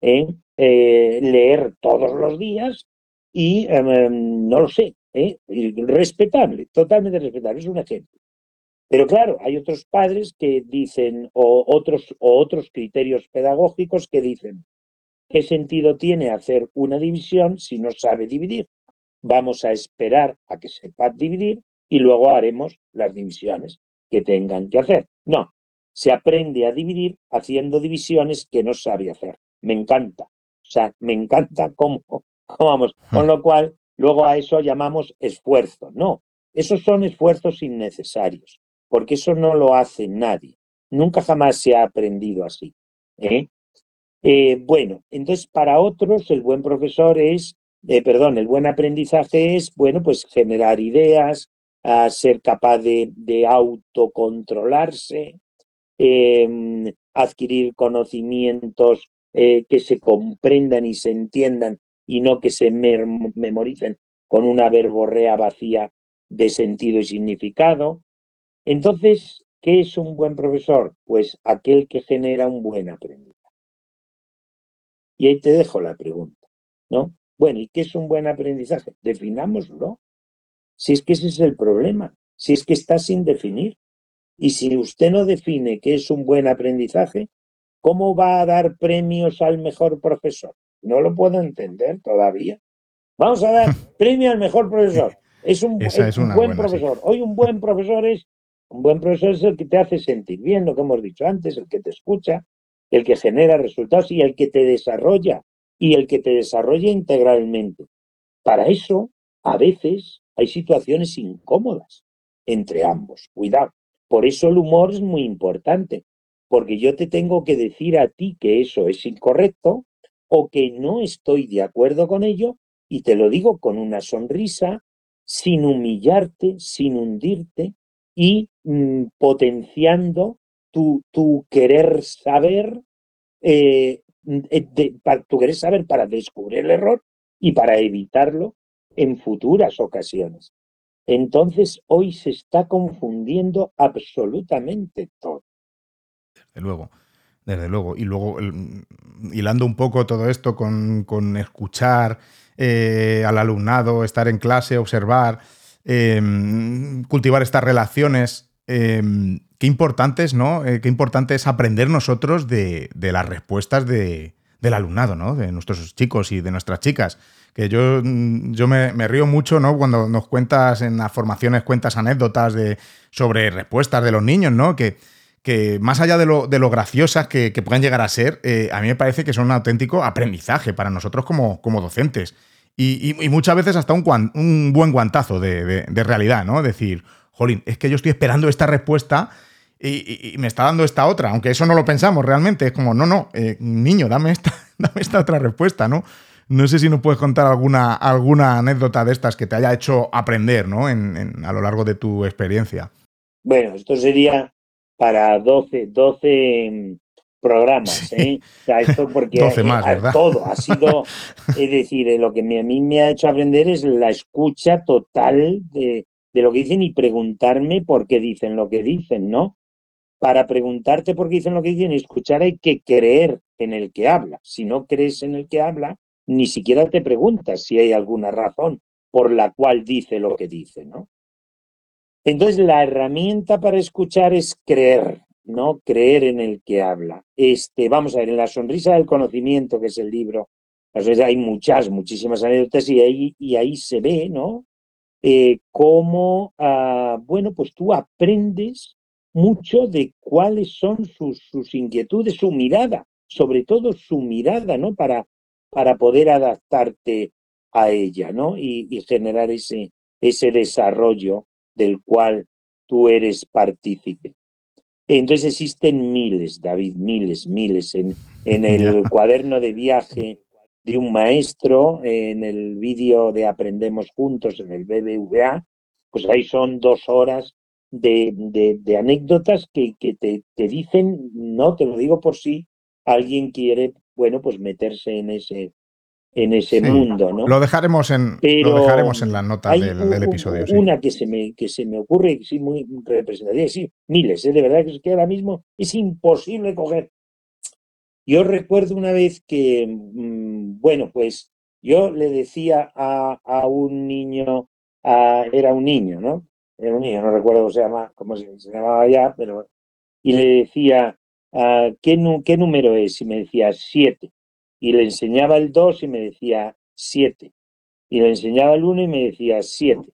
¿eh? Eh, leer todos los días y em, no lo sé, ¿eh? respetable, totalmente respetable, es un ejemplo. Pero claro, hay otros padres que dicen, o otros, o otros criterios pedagógicos que dicen, ¿qué sentido tiene hacer una división si no sabe dividir? Vamos a esperar a que sepa dividir y luego haremos las divisiones que tengan que hacer. No, se aprende a dividir haciendo divisiones que no sabe hacer. Me encanta. O sea, me encanta cómo, vamos. Con lo cual, luego a eso llamamos esfuerzo. No, esos son esfuerzos innecesarios, porque eso no lo hace nadie. Nunca jamás se ha aprendido así. ¿eh? Eh, bueno, entonces para otros el buen profesor es eh, perdón, el buen aprendizaje es, bueno, pues generar ideas, ser capaz de, de autocontrolarse, em, adquirir conocimientos eh, que se comprendan y se entiendan y no que se memoricen con una verborrea vacía de sentido y significado. Entonces, ¿qué es un buen profesor? Pues aquel que genera un buen aprendizaje. Y ahí te dejo la pregunta, ¿no? Bueno, ¿y qué es un buen aprendizaje? Definámoslo. Si es que ese es el problema, si es que está sin definir. Y si usted no define qué es un buen aprendizaje, ¿cómo va a dar premios al mejor profesor? No lo puedo entender todavía. Vamos a dar premio al mejor profesor. Es un, buen profesor. Hoy un buen profesor es un buen profesor es el que te hace sentir bien, lo que hemos dicho antes, el que te escucha, el que genera resultados y el que te desarrolla y el que te desarrolla integralmente. Para eso, a veces hay situaciones incómodas entre ambos. Cuidado. Por eso el humor es muy importante, porque yo te tengo que decir a ti que eso es incorrecto o que no estoy de acuerdo con ello y te lo digo con una sonrisa, sin humillarte, sin hundirte y mm, potenciando tu, tu, querer saber, eh, eh, tu querer saber para descubrir el error y para evitarlo en futuras ocasiones. Entonces hoy se está confundiendo absolutamente todo. Desde luego, desde luego. Y luego, hilando un poco todo esto con, con escuchar eh, al alumnado, estar en clase, observar, em, cultivar estas relaciones. Em, qué importantes, ¿no? Eh, qué importante es aprender nosotros de, las respuestas del alumnado, ¿no? De nuestros chicos y de nuestras chicas que yo, yo me, río mucho, ¿no? Cuando nos cuentas en las formaciones, cuentas anécdotas de, sobre respuestas de los niños, ¿no? Que, que más allá de lo, de lo graciosas que, que puedan llegar a ser, eh, a mí me parece que son un auténtico aprendizaje para nosotros como, como docentes. Y, muchas veces hasta un, un buen guantazo de, realidad, ¿no? Decir, jolín, es que yo estoy esperando esta respuesta y, me está dando esta otra, aunque eso no lo pensamos realmente. Es como, no, no, eh, niño, dame esta, dame esta otra respuesta, ¿no? No sé si nos puedes contar alguna, alguna anécdota de estas que te haya hecho aprender, ¿no? En, a lo largo de tu experiencia. Bueno, esto sería para 12, 12 mm, programas, ¿eh? O sea, esto porque 12 más, ¿verdad? todo ha sido, es decir, eh, lo que a mí me ha hecho aprender es la escucha total de, de lo que dicen y preguntarme por qué dicen lo que dicen, ¿no? Para preguntarte por qué dicen lo que dicen y escuchar hay que creer en el que habla. Si no crees en el que habla, ni siquiera te preguntas si hay alguna razón por la cual dice lo que dice, ¿no? Entonces, la herramienta para escuchar es creer, ¿no? Creer en el que habla. Este, vamos a ver, en La Sonrisa del Conocimiento, que es el libro, hay muchas, muchísimas anécdotas y ahí, y ahí se ve, ¿no? Eh, cómo, ah, bueno, pues tú aprendes mucho de cuáles son sus, sus inquietudes, su mirada, sobre todo su mirada, ¿no? Para, para poder adaptarte a ella, ¿no? Y, generar ese, ese desarrollo del cual tú eres partícipe. Entonces existen miles, David, miles, miles. En, en el cuaderno de viaje de un maestro, en el vídeo de Aprendemos Juntos, en el BBVA, pues ahí son dos horas de, de, anécdotas que, que te, te, dicen, no te lo digo por si alguien quiere bueno, pues meterse en ese, en ese mundo, ¿no? Lo dejaremos en, lo dejaremos en las notas del, episodio. Una que, se me, que se me ocurre, sí, muy representativa, sí, miles, ¿eh? de verdad que, que ahora mismo es imposible coger. Yo recuerdo una vez que, mm, bueno, pues yo le decía a, a un niño, era un niño, ¿no? Era un niño, no recuerdo cómo se, llama, cómo se, llamaba ya, pero... Y le decía, Ah, ¿qué, ¿qué número es? Y me decía siete. Y le enseñaba el dos y me decía siete. Y le enseñaba el uno y me decía siete.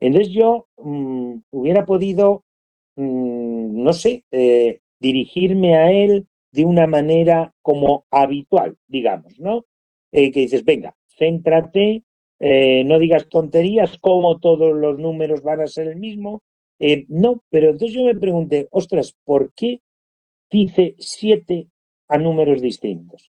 Entonces yo mm, hubiera podido, mm, no sé, eh, dirigirme a él de una manera como habitual, digamos, ¿no? Eh, que dices, venga, céntrate, eh, no digas tonterías, como todos los números van a ser el mismo. no, pero entonces yo me pregunté, ostras, ¿por qué dice siete a números distintos.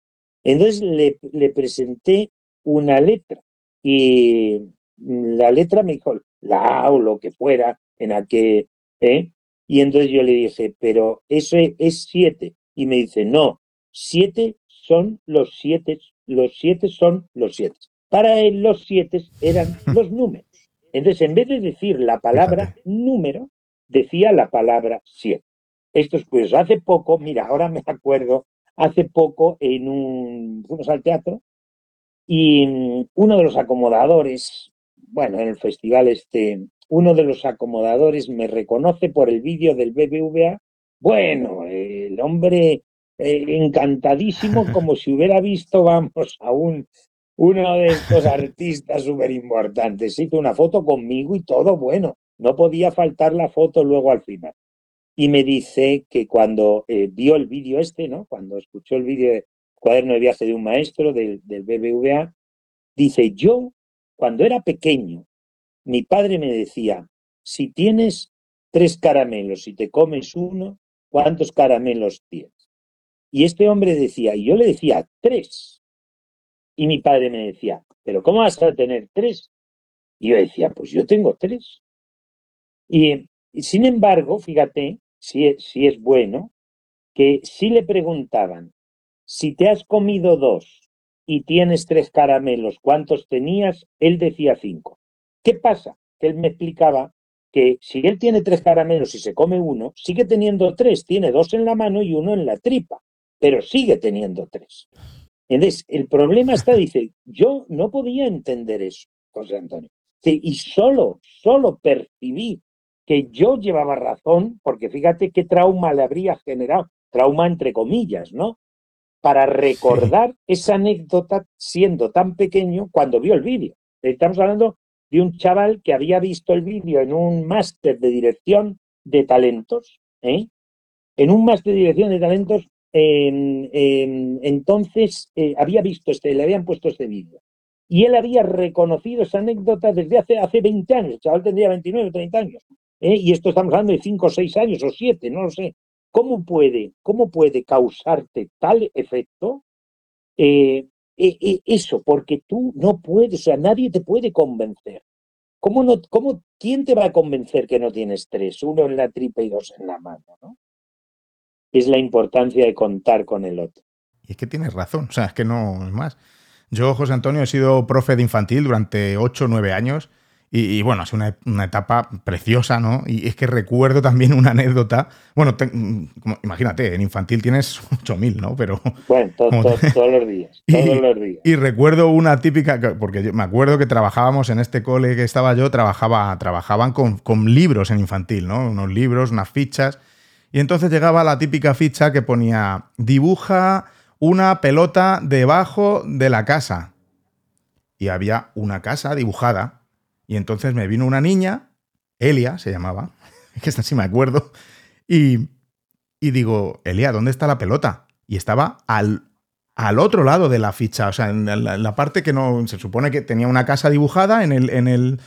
Entonces le, le presenté una letra. Y la letra me dijo la A o lo que fuera en aquel, ¿eh? Y entonces yo le dije, pero eso es siete. Y me dice, no, siete son los siete, los siete son los siete. Para él los siete eran los números. Entonces, en vez de decir la palabra número, decía la palabra siete. Esto es pues hace poco, mira, ahora me acuerdo, hace poco en un, fuimos al teatro y uno de los acomodadores, bueno, en el festival este, uno de los acomodadores me reconoce por el vídeo del BBVA. Bueno, el hombre eh, encantadísimo, como si hubiera visto, vamos, a un, uno de estos artistas súper importantes. Hizo una foto conmigo y todo, bueno, no podía faltar la foto luego al final. Y me dice que cuando eh, vio el vídeo este, ¿no? Cuando escuchó el vídeo de Cuaderno de Viaje de un Maestro del, del BBVA, dice, yo, cuando era pequeño, mi padre me decía, si tienes tres caramelos y te comes uno, ¿cuántos caramelos tienes? Y este hombre decía, y yo le decía, tres. Y mi padre me decía, ¿pero cómo vas a tener tres? Y yo decía, pues yo tengo tres. Y, sin embargo, fíjate, si, si es bueno, que si le preguntaban, si te has comido dos y tienes tres caramelos, ¿cuántos tenías? Él decía cinco. ¿Qué pasa? Que él me explicaba que si él tiene tres caramelos y se come uno, sigue teniendo tres, tiene dos en la mano y uno en la tripa, pero sigue teniendo tres. Entonces, el problema está, dice, yo no podía entender eso, José Antonio. Y solo, solo percibí que yo llevaba razón, porque fíjate qué trauma le habría generado, trauma entre comillas, ¿no? Para recordar esa anécdota siendo tan pequeño cuando vio el vídeo. Estamos hablando de un chaval que había visto el vídeo en un máster de dirección de talentos, ¿eh? en un máster de dirección de talentos, entonces eh, había visto este, le habían puesto este vídeo. Y él había reconocido esa anécdota desde hace, hace 20 años, el chaval tendría 29 o 30 años. ¿eh? Y esto estamos hablando de 5 o 6 años o 7, no lo sé. ¿Cómo puede, cómo puede causarte tal efecto eso, porque tú no puedes, o sea, nadie te puede convencer. ¿Cómo no, cómo, ¿Quién te va a convencer que no tienes tres? Uno en la tripa y dos en la mano, ¿no? Es la importancia de contar con el otro. Y es que tienes razón, o sea, es que no es más. Yo, José Antonio, he sido profe de infantil durante ocho o 9 años y, bueno, es una, una, etapa preciosa, ¿no? Y es que recuerdo también una anécdota. Bueno, como, imagínate, en infantil tienes 8.000, ¿no? Pero. Bueno, todos los días. Todos y, los días. Y recuerdo una típica. Porque me acuerdo que trabajábamos en este cole que estaba yo, trabajaba, trabajaban con, con libros en infantil, ¿no? Unos libros, unas fichas. Y entonces llegaba la típica ficha que ponía: dibuja una pelota debajo de la casa. Y había una casa dibujada y entonces me vino una niña, Elia se llamaba, que esta sí me acuerdo, y, y digo, Elia, ¿dónde está la pelota? Y estaba al, al otro lado de la ficha, o sea, en la, parte que no, se supone que tenía una casa dibujada en el, en el,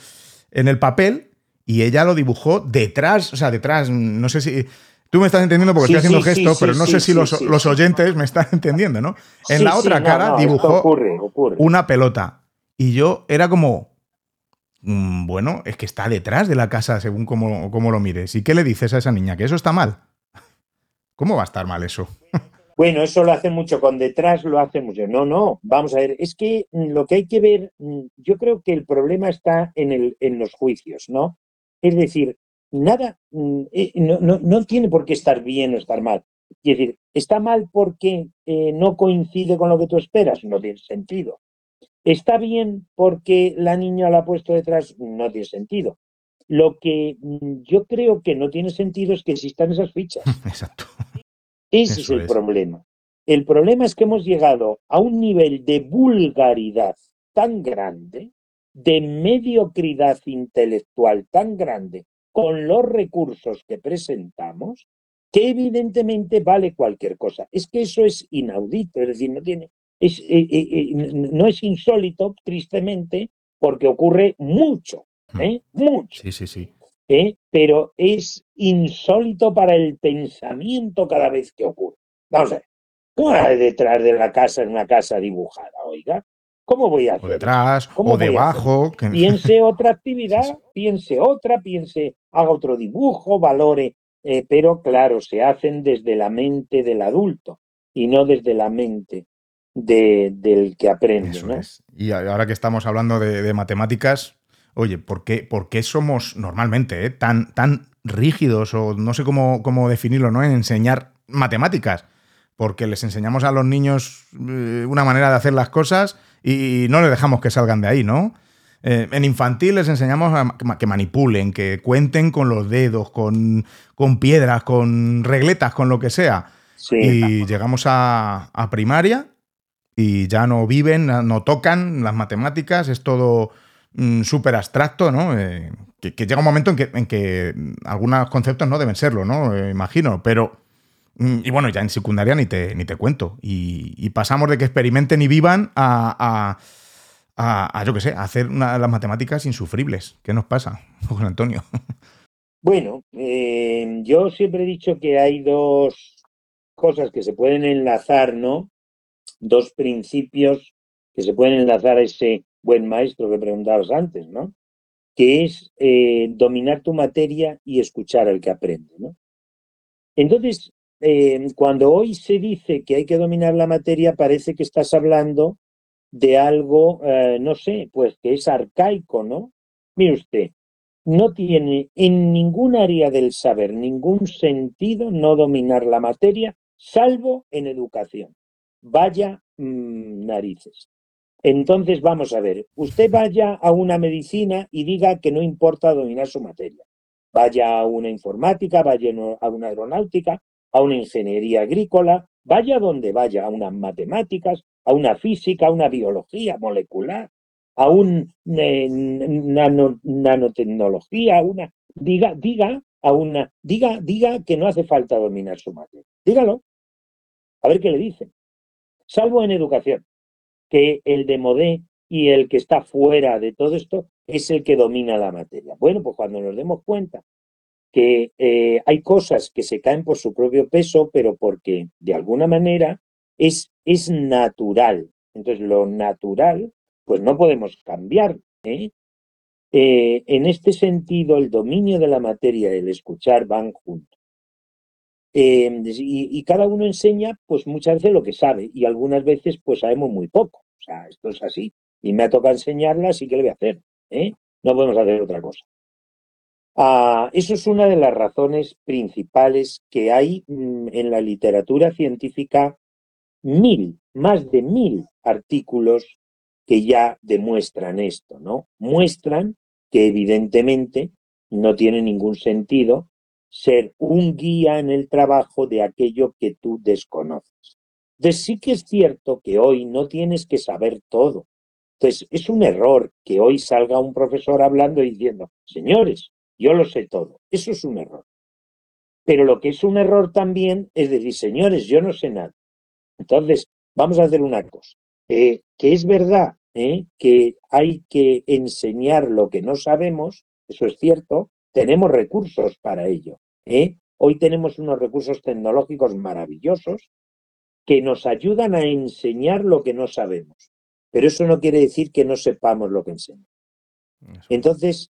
en el papel, y ella lo dibujó detrás, o sea, detrás, no sé si... Tú me estás entendiendo porque estoy haciendo gestos, pero no sé si los, los, oyentes me están entendiendo, ¿no? En la otra cara dibujó una pelota. Y yo era como, bueno, es que está detrás de la casa según cómo, lo mires. ¿Y qué le dices a esa niña? ¿Que eso está mal? ¿Cómo va a estar mal eso? Bueno, eso lo hace mucho, con detrás lo hace mucho. No, no, vamos a ver, es que mm, lo que hay que ver, mm, yo creo que el problema está en, el, en los juicios, ¿no? Es decir, nada, eh, no, tiene por qué estar bien o estar mal. Es decir, ¿está mal porque eh, no coincide con lo que tú esperas? No tiene sentido. Está bien porque la niña la ha puesto detrás, no tiene sentido. Lo que mm, yo creo que no tiene sentido es que existan esas fichas. Exacto. Ese es el problema. El problema es que hemos llegado a un nivel de vulgaridad tan grande, de mediocridad intelectual tan grande, con los recursos que presentamos, que evidentemente vale cualquier cosa. Es que eso es inaudito, es decir, no tiene es, eh, eh, eh, no es insólito, tristemente, porque ocurre mucho, hmm. mucho. Sí, sí, sí. Pero es insólito para el pensamiento cada vez que ocurre. Vamos a ver, ¿cómo hay detrás de la casa en una casa dibujada, oiga? ¿Cómo voy a hacer? O detrás, o debajo. Piense otra actividad, piense otra, piense, haga otro dibujo, valore, eh, pero claro, se hacen desde la mente del adulto y no desde la mente del que aprende. ¿no? Y ahora que estamos hablando de, matemáticas, oye, ¿por qué, por qué somos normalmente eh, tan, tan rígidos o no sé cómo, cómo definirlo, ¿no? En enseñar matemáticas. Porque les enseñamos a los niños eh, una manera de hacer las cosas y no les dejamos que salgan de ahí, ¿no? Eh, en infantil les enseñamos a que manipulen, que cuenten con los dedos, con, con piedras, con regletas, con lo que sea. y llegamos a, primaria y ya no viven, no tocan las matemáticas, es todo mm, súper abstracto, ¿no? Eh, que, llega un momento en que, en que algunos conceptos no deben serlo, ¿no? Eh, imagino, pero... Mm, y bueno, ya en secundaria ni te, ni te cuento. Y, pasamos de que experimenten y vivan a a, yo qué sé, hacer las matemáticas insufribles. ¿Qué nos pasa, Juan Antonio? Bueno, eh, yo siempre he dicho que hay dos cosas que se pueden enlazar, ¿no? Dos principios que se pueden enlazar a ese buen maestro que preguntabas antes, ¿no? Que es eh, dominar tu materia y escuchar al que aprende, ¿no? Entonces, eh, cuando hoy se dice que hay que dominar la materia, parece que estás hablando de algo, eh, no sé, pues que es arcaico, ¿no? Mire usted, no tiene en ningún área del saber ningún sentido no dominar la materia, salvo en educación. Vaya mm, narices. Entonces vamos a ver, usted vaya a una medicina y diga que no importa dominar su materia. Vaya a una informática, vaya a una aeronáutica, a una ingeniería agrícola, vaya donde vaya, a unas matemáticas, a una física, a una biología molecular, a un eh, nanotecnología, a una diga, diga, a una, diga, diga que no hace falta dominar su materia. Dígalo. A ver qué le dicen. Salvo en educación, que el de modé y el que está fuera de todo esto es el que domina la materia. Bueno, pues cuando nos demos cuenta que eh, hay cosas que se caen por su propio peso, pero porque de alguna manera es, es natural. Entonces, lo natural, pues no podemos cambiar. ¿eh? Eh, en este sentido, el dominio de la materia y el escuchar van juntos. Em, y, cada uno enseña, pues muchas veces lo que sabe, y algunas veces, pues sabemos muy poco. O sea, esto es así. Y me ha tocado enseñarla, así que le voy a hacer. No podemos hacer otra cosa. Ah, eso es una de las razones principales que hay mm, en la literatura científica, mil, más de mil artículos que ya demuestran esto, ¿no? Muestran que evidentemente no tiene ningún sentido ser un guía en el trabajo de aquello que tú desconoces. Entonces sí que es cierto que hoy no tienes que saber todo. Entonces es un error que hoy salga un profesor hablando y diciendo, señores, yo lo sé todo. Eso es un error. Pero lo que es un error también es decir, señores, yo no sé nada. Entonces, vamos a hacer una cosa. Eh, que es verdad eh, que hay que enseñar lo que no sabemos, eso es cierto, tenemos recursos para ello. Eh. Hoy tenemos unos recursos tecnológicos maravillosos que nos ayudan a enseñar lo que no sabemos. Pero eso no quiere decir que no sepamos lo que enseñamos. Entonces,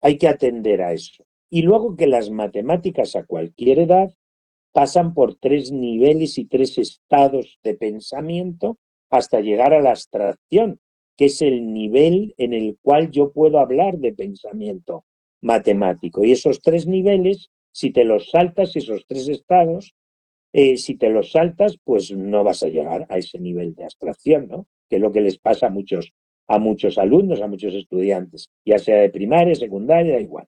hay que atender a eso. Y luego que las matemáticas a cualquier edad pasan por tres niveles y tres estados de pensamiento hasta llegar a la abstracción, que es el nivel en el cual yo puedo hablar de pensamiento matemático. Y esos tres niveles, si te los saltas, esos tres estados, eh, si te los saltas, pues no vas a llegar a ese nivel de abstracción, ¿no? Que es lo que les pasa a muchos a muchos alumnos, a muchos estudiantes, ya sea de primaria, secundaria, da igual.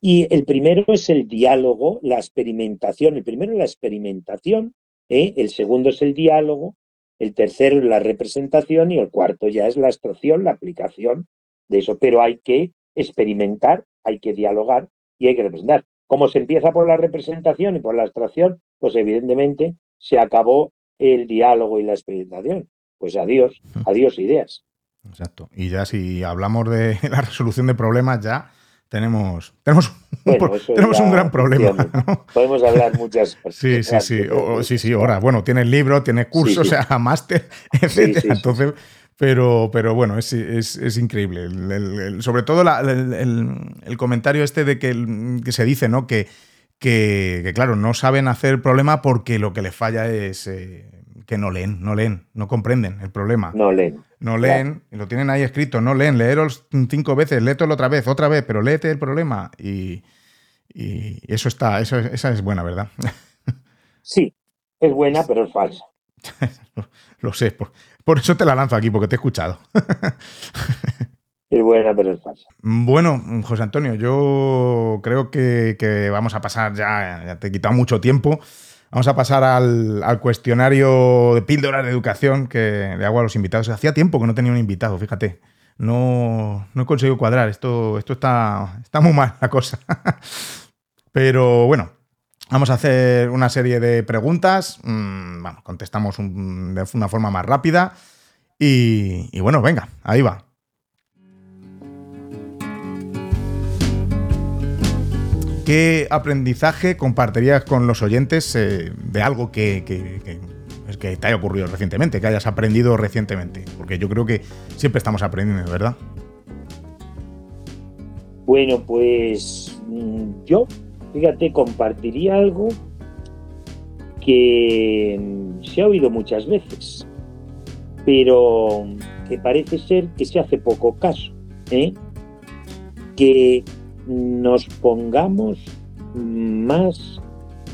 Y el primero es el diálogo, la experimentación. El primero es la experimentación, ¿eh? el segundo es el diálogo, el tercero es la representación y el cuarto ya es la extracción, la aplicación de eso. Pero hay que experimentar, hay que dialogar y hay que representar. Como se empieza por la representación y por la abstracción, pues evidentemente se acabó el diálogo y la experimentación. Pues adiós, adiós ideas. Exacto. Y ya si hablamos de la resolución de problemas, ya tenemos, tenemos, tenemos un gran problema. Podemos hablar muchas Sí, sí, sí. sí, sí, ahora. Bueno, tienes libro, tienes cursos, o sea, máster. Entonces, Pero, pero bueno, es, es, increíble. sobre todo el, comentario este de que, que se dice, ¿no? Que, que, claro, no saben hacer problema porque lo que les falla es eh, que no leen, no leen, no comprenden el problema. No leen. No leen, y lo tienen ahí escrito, no leen, leeros cinco veces, léetelo otra vez, otra vez, pero léete el problema. Y, eso está, eso, esa es buena, ¿verdad? Sí, es buena, pero es falsa. lo, sé, por, por, eso te la lanzo aquí, porque te he escuchado. es buena, pero es falsa. Bueno, José Antonio, yo creo que, vamos a pasar ya, ya te he quitado mucho tiempo. Vamos a pasar al, cuestionario de píldoras de educación que le hago a los invitados. Hacía tiempo que no tenía un invitado, fíjate. No, no he conseguido cuadrar. Esto, esto está, está muy mal la cosa. Pero bueno, vamos a hacer una serie de preguntas. Mm, contestamos de una forma más rápida. y bueno, venga, ahí va. ¿Qué aprendizaje compartirías con los oyentes eh, de algo que, que, te haya ocurrido recientemente, que hayas aprendido recientemente? Porque yo creo que siempre estamos aprendiendo, ¿verdad? Bueno, pues mm, yo, fíjate, compartiría algo que se ha oído muchas veces, pero que parece ser que se hace poco caso, ¿eh? que nos pongamos más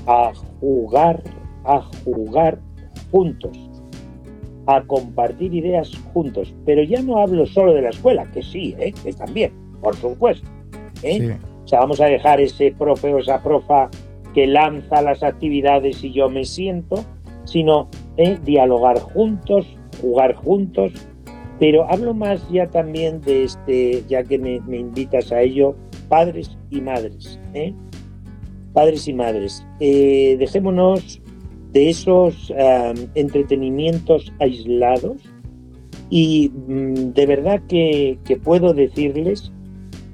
a jugar, a jugar juntos, a compartir ideas juntos. Pero ya no hablo solo de la escuela, que sí, ¿eh? que también, por supuesto. ¿eh? Sea, vamos a dejar ese profe o esa profa que lanza las actividades y yo me siento, sino ¿eh? dialogar juntos, jugar juntos. Pero hablo más ya también de este, ya que me, invitas a ello, padres y madres. ¿eh? Padres y madres, eh, dejémonos de esos entretenimientos aislados y mm, de verdad que, puedo decirles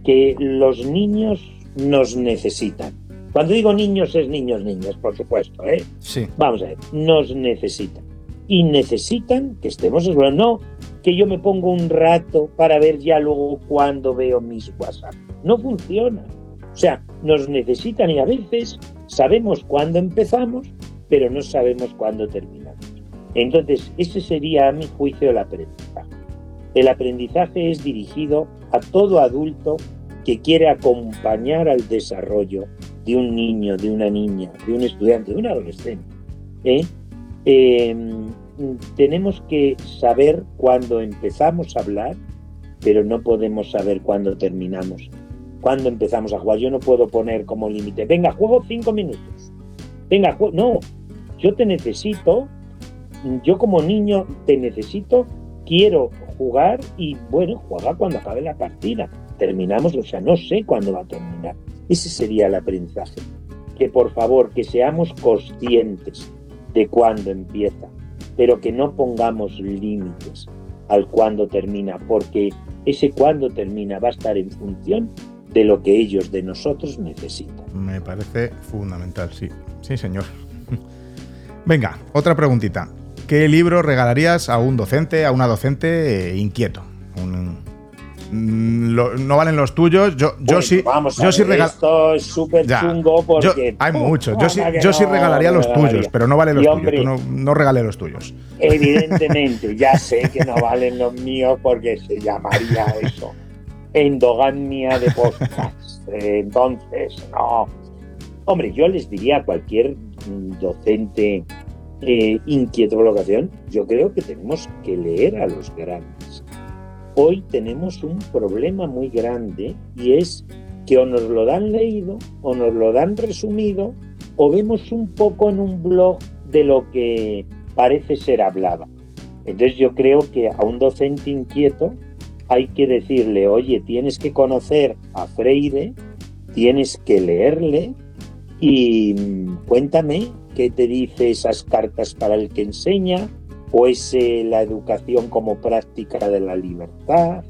que los niños nos necesitan. Cuando digo niños es niños, niñas, por supuesto. ¿eh? Sí. Vamos a ver, nos necesitan. Y necesitan que estemos no que yo me pongo un rato para ver ya luego cuando veo mis WhatsApp. No funciona. O sea, nos necesitan y a veces sabemos cuándo empezamos, pero no sabemos cuándo terminamos. Entonces, ese sería a mi juicio el aprendizaje. El aprendizaje es dirigido a todo adulto que quiere acompañar al desarrollo de un niño, de una niña, de un estudiante, de un adolescente. ¿eh? Em, tenemos que saber cuándo empezamos a hablar, pero no podemos saber cuándo terminamos. Cuándo empezamos a jugar. Yo no puedo poner como límite, venga, juego cinco minutos. Venga, no, yo te necesito, yo como niño te necesito, quiero jugar y bueno, juega cuando acabe la partida. Terminamos, o sea, no sé cuándo va a terminar. Ese sería el aprendizaje. Que por favor, que seamos conscientes de cuándo empieza pero que no pongamos límites al cuándo termina, porque ese cuándo termina va a estar en función de lo que ellos de nosotros necesitan. Me parece fundamental, sí. Sí, señor. Venga, otra preguntita. ¿Qué libro regalarías a un docente, a una docente eh, inquieto? Mm, no valen los tuyos. Yo, yo sí. Vamos yo sí Esto es súper chungo porque. hay muchos. Yo sí, yo sí regalaría los tuyos, pero no valen los tuyos. no, no regalé los tuyos. Evidentemente, ya sé que no valen los míos porque se llamaría eso endogamia de podcast. Entonces, no. Hombre, yo les diría a cualquier docente eh, inquieto por la ocasión, yo creo que tenemos que leer a los grandes hoy tenemos un problema muy grande y es que o nos lo dan leído o nos lo dan resumido o vemos un poco en un blog de lo que parece ser hablado. Entonces yo creo que a un docente inquieto hay que decirle, oye, tienes que conocer a Freire, tienes que leerle y mm, cuéntame qué te dice esas cartas para el que enseña, o es la educación como práctica de la libertad.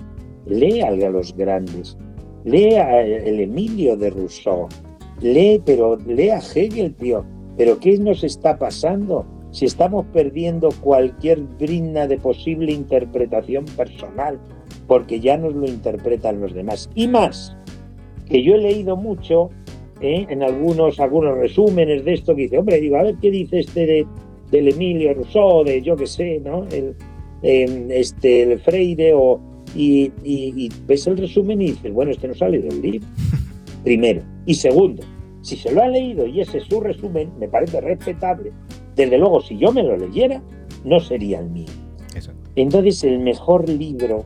Lea a los grandes, lea el Emilio de Rousseau, lee, pero lea Hegel, tío. Pero ¿qué nos está pasando? si estamos perdiendo cualquier brinda de posible interpretación personal, porque ya nos lo interpretan los demás. Y más, que yo he leído mucho ¿eh? en algunos, algunos resúmenes de esto que dice, hombre, digo, a ver qué dice este de, del Emilio Rousseau, de yo qué sé, ¿no? El, este, el Freire, o, y, y, ves el resumen y dices, bueno, este no sale del libro, primero. Y segundo, si se lo ha leído y ese es su resumen, me parece respetable. Desde luego, si yo me lo leyera, no sería el mío. Entonces, el mejor libro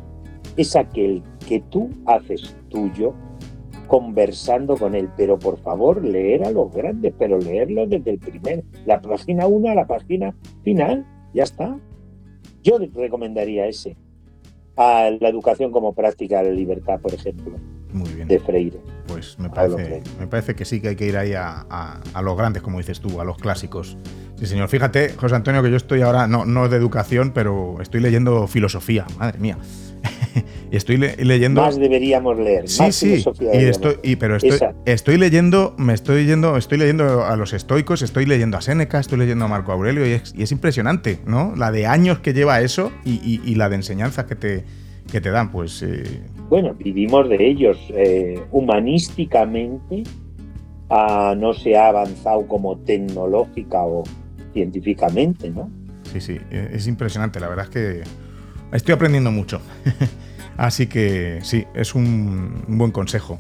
es aquel que tú haces tuyo conversando con él. Pero por favor, leer a los grandes, pero leerlo desde el primer, la página 1 a la página final. Ya está. Yo recomendaría ese. A la educación como práctica de la libertad, por ejemplo. Muy bien. De Freire. Pues me parece, me parece que sí que hay que ir ahí a, a, los grandes, como dices tú, a los clásicos. Sí, señor. Fíjate, José Antonio, que yo estoy ahora, no, no de educación, pero estoy leyendo filosofía. Madre mía. estoy leyendo. Más deberíamos leer. Sí, sí. Y estoy, pero estoy, estoy, leyendo, me estoy leyendo, estoy leyendo a los estoicos, estoy leyendo a Séneca, estoy leyendo a Marco Aurelio y es, impresionante, ¿no? La de años que lleva eso y, la de enseñanzas que te, que te dan, pues. Eh, bueno, vivimos de ellos eh, humanísticamente. no se ha avanzado como tecnológica o científicamente, ¿no? Sí, sí, es impresionante. La verdad es que estoy aprendiendo mucho. Así que sí, es un, buen consejo.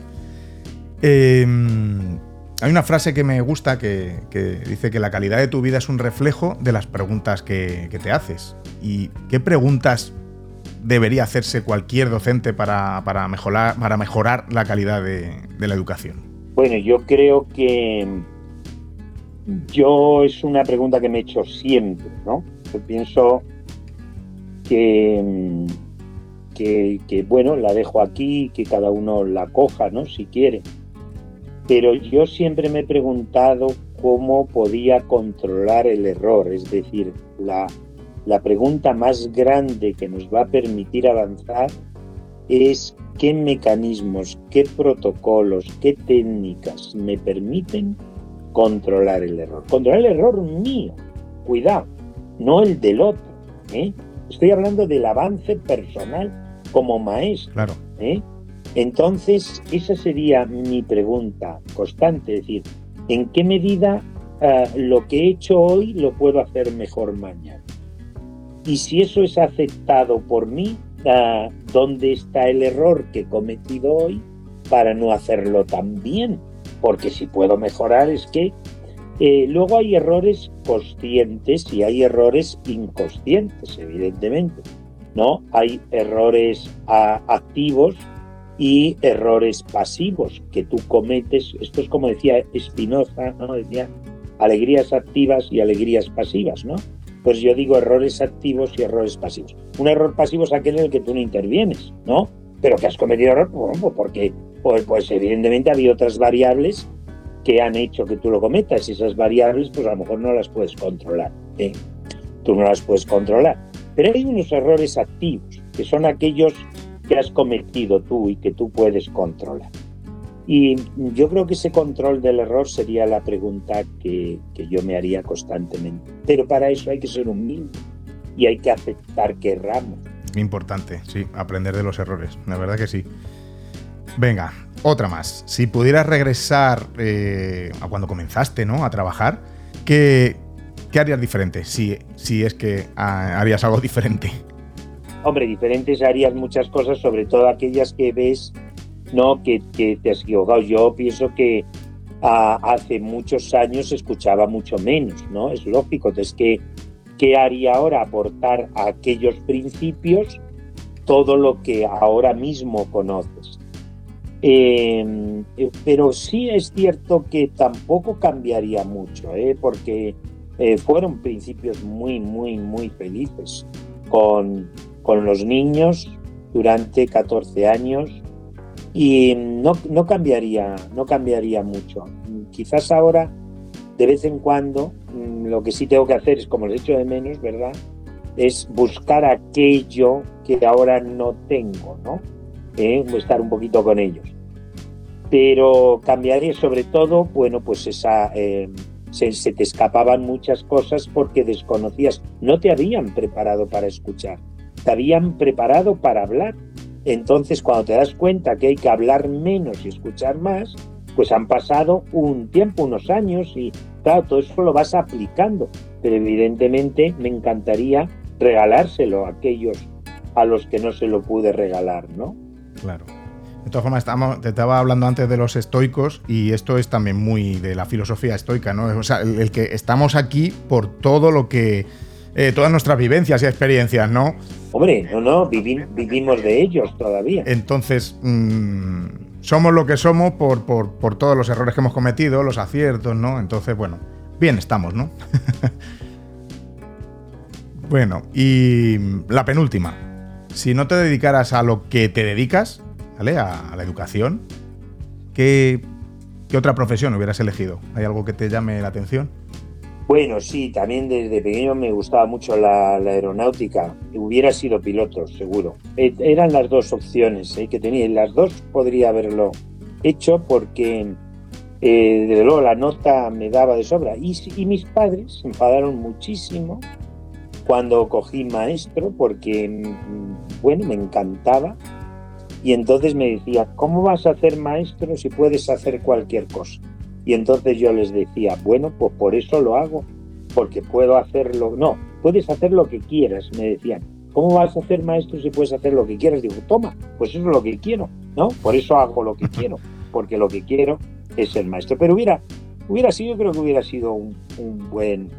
Em, hay una frase que me gusta que, dice que la calidad de tu vida es un reflejo de las preguntas que, te haces. ¿Y qué preguntas debería hacerse cualquier docente para, mejorar, para mejorar la calidad de, la educación? Bueno, yo creo que yo es una pregunta que me he hecho siempre, ¿no? Yo pienso que que, bueno, la dejo aquí, que cada uno la coja, ¿no? Si quiere. Pero yo siempre me he preguntado cómo podía controlar el error, es decir, la, la pregunta más grande que nos va a permitir avanzar es qué mecanismos, qué protocolos, qué técnicas me permiten controlar el error. Controlar el error mío, cuidado, no el del otro. ¿eh? Estoy hablando del avance personal como maestro. Claro. ¿eh? Entonces, esa sería mi pregunta constante, es decir, ¿en qué medida eh, lo que he hecho hoy lo puedo hacer mejor mañana? Y si eso es aceptado por mí, eh, ¿dónde está el error que he cometido hoy para no hacerlo tan bien? Porque si puedo mejorar es que luego hay errores conscientes y hay errores inconscientes, evidentemente. ¿no? Hay errores activos y errores pasivos que tú cometes. Esto es como decía Spinoza, ¿no? Decía alegrías activas y alegrías pasivas, ¿no? Pues yo digo errores activos y errores pasivos. Un error pasivo es aquel en el que tú no intervienes, ¿no? Pero que has cometido error, pues porque pues, pues evidentemente había otras variables que han hecho que tú lo cometas y esas variables pues a lo mejor no las puedes controlar. ¿eh? Tú no las puedes controlar. Pero hay unos errores activos, que son aquellos que has cometido tú y que tú puedes controlar. Y yo creo que ese control del error sería la pregunta que, yo me haría constantemente. Pero para eso hay que ser humilde y hay que aceptar que erramos. Importante, sí, aprender de los errores, la verdad que sí. Venga, otra más. Si pudieras regresar eh, a cuando comenzaste, ¿no? A trabajar, ¿qué, ¿Qué harías diferente si, si es que ah, harías algo diferente? Hombre, diferentes harías muchas cosas, sobre todo aquellas que ves no que, te has equivocado. Yo pienso que ah, hace muchos años escuchaba mucho menos, ¿no? Es lógico. Entonces, ¿qué, ¿qué haría ahora? Aportar a aquellos principios todo lo que ahora mismo conoces. Em, eh, pero sí es cierto que tampoco cambiaría mucho, ¿eh? porque eh, fueron principios muy, muy, muy felices con, con los niños durante 14 años y no, no, cambiaría, no cambiaría mucho. Quizás ahora, de vez en cuando, mm, lo que sí tengo que hacer es, como lo he hecho de menos, ¿verdad? Es buscar aquello que ahora no tengo, ¿no? Eh, estar un poquito con ellos. Pero cambiaría sobre todo, bueno, pues esa, eh, se, se, te escapaban muchas cosas porque desconocías, no te habían preparado para escuchar, te habían preparado para hablar. Entonces, cuando te das cuenta que hay que hablar menos y escuchar más, pues han pasado un tiempo, unos años y claro, todo eso lo vas aplicando. Pero evidentemente me encantaría regalárselo a aquellos a los que no se lo pude regalar, ¿no? Claro. De todas formas, te estaba hablando antes de los estoicos y esto es también muy de la filosofía estoica, ¿no? O sea, el, que estamos aquí por todo lo que... Eh, todas nuestras vivencias y experiencias, ¿no? Hombre, no, no, vivimos de ellos todavía. Entonces, mmm, somos lo que somos por, por, por, todos los errores que hemos cometido, los aciertos, ¿no? Entonces, bueno, bien estamos, ¿no? bueno, y la penúltima. Si no te dedicaras a lo que te dedicas, ¿vale? A, la educación, ¿qué, ¿qué otra profesión hubieras elegido? ¿Hay algo que te llame la atención? Bueno, sí, también desde pequeño me gustaba mucho la, aeronáutica. Hubiera sido piloto, seguro. E, eran las dos opciones ¿eh? que tenía. Las dos podría haberlo hecho porque, eh, desde luego, la nota me daba de sobra. Y, y mis padres se enfadaron muchísimo cuando cogí maestro porque, mm, bueno, me encantaba. Y entonces me decía, ¿cómo vas a hacer maestro si puedes hacer cualquier cosa? Y entonces yo les decía, bueno, pues por eso lo hago, porque puedo hacerlo. No, puedes hacer lo que quieras, me decían. ¿Cómo vas a hacer maestro si puedes hacer lo que quieras? Digo, toma, pues eso es lo que quiero, ¿no? Por eso hago lo que quiero, porque lo que quiero es ser maestro. Pero hubiera, hubiera sido, creo que hubiera sido un, buen, un buen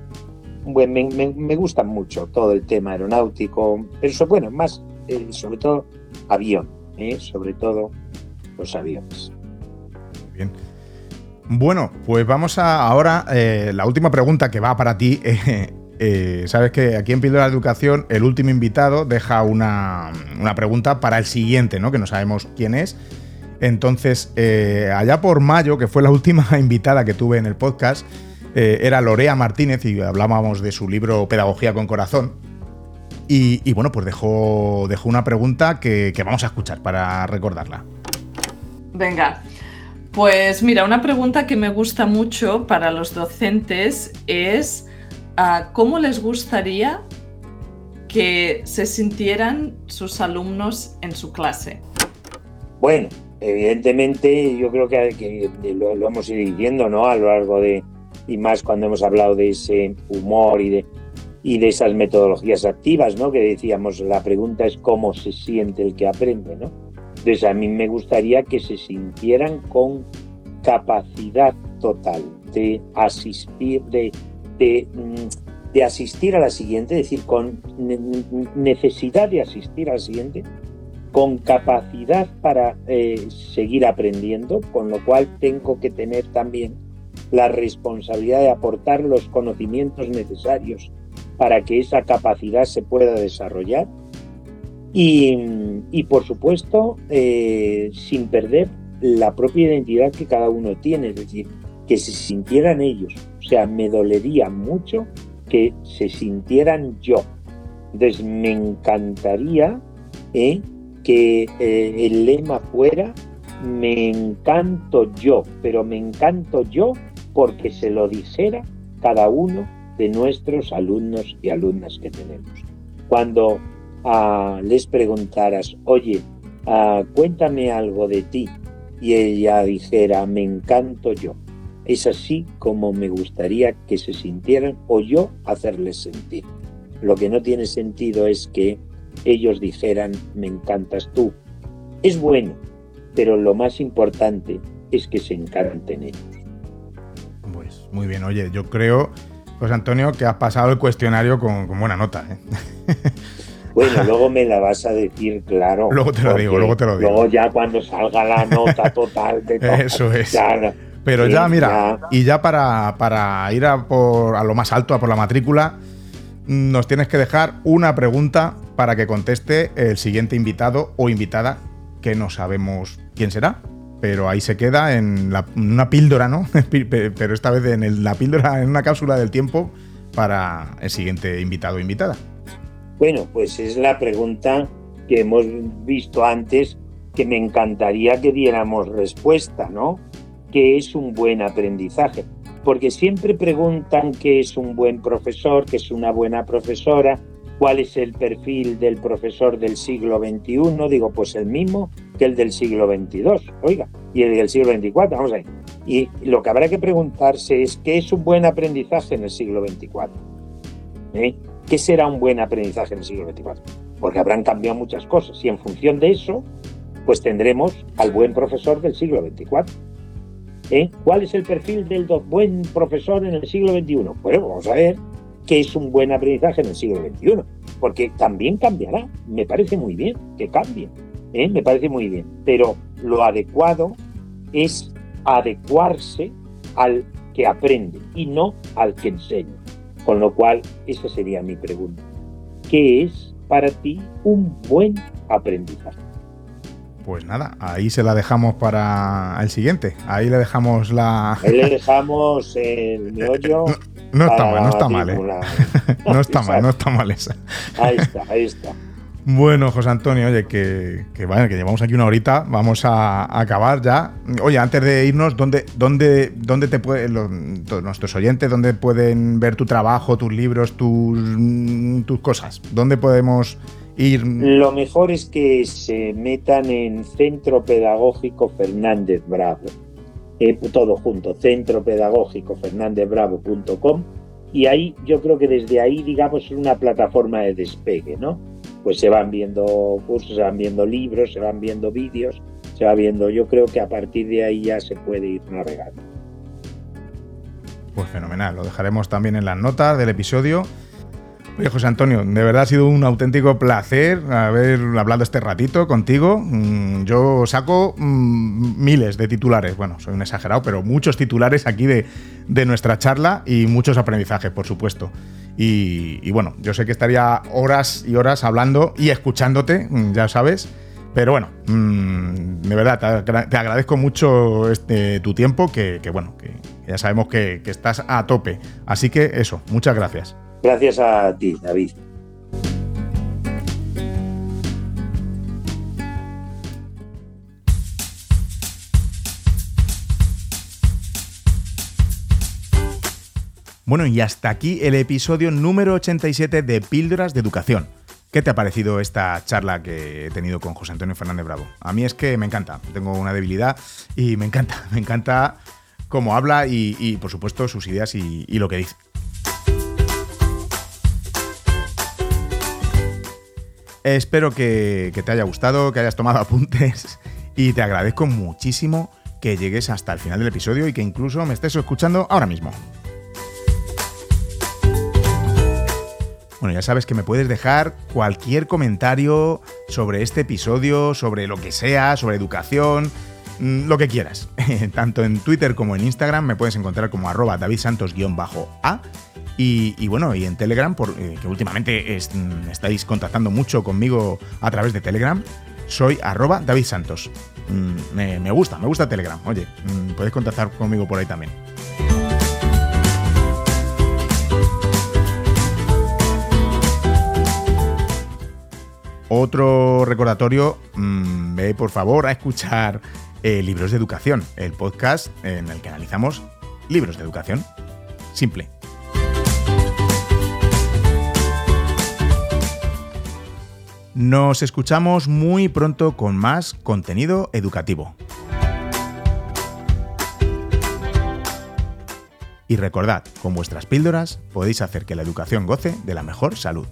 me, gusta mucho todo el tema aeronáutico, pero bueno, más, eh, sobre todo avión, ¿eh? sobre todo los aviones. Bien. Bueno, pues vamos a ahora eh, la última pregunta que va para ti. Sabes que aquí en Píldora de Educación el último invitado deja una, pregunta para el siguiente, ¿no? Que no sabemos quién es. Entonces, allá por mayo, que fue la última invitada que tuve en el podcast, era Lorea Martínez y hablábamos de su libro Pedagogía con Corazón. Y, bueno, pues dejó, dejó una pregunta que, que vamos a escuchar para recordarla. Venga, pues mira, una pregunta que me gusta mucho para los docentes es ah, ¿cómo les gustaría que se sintieran sus alumnos en su clase? Bueno, evidentemente yo creo que, lo, hemos ido diciendo ¿no? a lo largo de, y más cuando hemos hablado de ese humor y de, y de esas metodologías activas, ¿no? que decíamos, la pregunta es cómo se siente el que aprende, ¿no? Entonces a mí me gustaría que se sintieran con capacidad total de asistir, de, de, mm, asistir a la siguiente, es decir, con necesidad de asistir a la siguiente, con capacidad para eh, seguir aprendiendo, con lo cual tengo que tener también la responsabilidad de aportar los conocimientos necesarios para que esa capacidad se pueda desarrollar y, por supuesto, eh, sin perder la propia identidad que cada uno tiene, es decir, que se sintieran ellos. O sea, me dolería mucho que se sintieran yo. Entonces, me encantaría eh, que eh, el lema fuera, me encanto yo, pero me encanto yo porque se lo dijera cada uno de nuestros alumnos y alumnas que tenemos. Cuando les preguntaras, oye, cuéntame algo de ti, y ella dijera, me encanto yo. Es así como me gustaría que se sintieran o yo hacerles sentir. Lo que no tiene sentido es que ellos dijeran, me encantas tú. Es bueno, pero lo más importante es que se encanten ellos. Muy bien, oye, yo creo, José Antonio, que has pasado el cuestionario con, con buena nota. ¿eh? Bueno, luego me la vas a decir, claro. Luego te lo digo, luego te lo digo. Luego ya cuando salga la nota total de todo. Eso es. Pero ya, mira, y ya para, para ir a, por, a lo más alto, a por la matrícula, nos tienes que dejar una pregunta para que conteste el siguiente invitado o invitada, que no sabemos quién será, pero ahí se queda en, una píldora, ¿no? pero esta vez en la píldora, en una cápsula del tiempo para el siguiente invitado o invitada. Bueno, pues es la pregunta que hemos visto antes que me encantaría que diéramos respuesta, ¿no? ¿Qué es un buen aprendizaje? porque siempre preguntan qué es un buen profesor, qué es una buena profesora, cuál es el perfil del profesor del siglo XXI, digo, pues el mismo que el del siglo XXII, oiga, y el del siglo XXIV, vamos ahí. Y lo que habrá que preguntarse es qué es un buen aprendizaje en el siglo XXIV. ¿Eh? ¿Qué será un buen aprendizaje en el siglo XXIV? Porque habrán cambiado muchas cosas y en función de eso, pues tendremos al buen profesor del siglo XXIV. ¿Eh? ¿Cuál es el perfil del buen profesor en el siglo XXI? Bueno, vamos a ver qué es un buen aprendizaje en el siglo XXI, porque también cambiará. Me parece muy bien que cambie, ¿eh? me parece muy bien. Pero lo adecuado es adecuarse al que aprende y no al que enseña. Con lo cual, esa sería mi pregunta. ¿Qué es para ti un buen aprendizaje? Pues nada, ahí se la dejamos para el siguiente. Ahí le dejamos la. Ahí le dejamos el meollo. No, está mal, no está mal, ¿eh? no está mal, no está mal esa. Ahí está, ahí está. Bueno, José Antonio, oye, que, que, que llevamos aquí una horita, vamos a, acabar ya. Oye, antes de irnos, ¿dónde, dónde, dónde te pueden, nuestros oyentes, dónde pueden ver tu trabajo, tus libros, tus, tus cosas? ¿Dónde podemos ir? Lo mejor es que se metan en Centro Pedagógico Fernández Bravo. Eh, todo junto, Centro Pedagógico Bravo.com y ahí yo creo que desde ahí, digamos, es una plataforma de despegue, ¿no? pues se van viendo cursos, se van viendo libros, se van viendo vídeos, se va viendo. Yo creo que a partir de ahí ya se puede ir navegando. Pues fenomenal, lo dejaremos también en las notas del episodio. Oye, José Antonio, de verdad ha sido un auténtico placer haber hablado este ratito contigo. Mm, yo saco mm, miles de titulares, bueno, soy un exagerado, pero muchos titulares aquí de, de nuestra charla y muchos aprendizajes, por supuesto. Y, bueno, yo sé que estaría horas y horas hablando y escuchándote, mm, ya sabes. Pero bueno, de verdad, te, agradezco mucho este, tu tiempo, que, bueno, que ya sabemos que estás a tope. Así que eso, muchas gracias. Gracias a ti, David. Bueno, y hasta aquí el episodio número 87 de Píldoras de Educación. ¿Qué te ha parecido esta charla que he tenido con José Antonio Fernández Bravo? A mí es que me encanta, tengo una debilidad y me encanta, me encanta cómo habla y, por supuesto sus ideas y, lo que dice. Espero que, te haya gustado, que hayas tomado apuntes y te agradezco muchísimo que llegues hasta el final del episodio y que incluso me estés escuchando ahora mismo. Bueno, ya sabes que me puedes dejar cualquier comentario sobre este episodio, sobre lo que sea, sobre educación, mm, lo que quieras. Tanto en Twitter como en Instagram me puedes encontrar como arroba davidsantos-a. Y, bueno, y en Telegram, por, eh, que últimamente mm, estáis contactando mucho conmigo a través de Telegram, soy arroba davidsantos. Mm, me, gusta, me gusta Telegram. Oye, puedes contactar conmigo por ahí también. Otro recordatorio, mm, ve por favor a escuchar eh, Libros de Educación, el podcast en el que analizamos libros de educación. Simple. Nos escuchamos muy pronto con más contenido educativo. Y recordad, con vuestras píldoras podéis hacer que la educación goce de la mejor salud.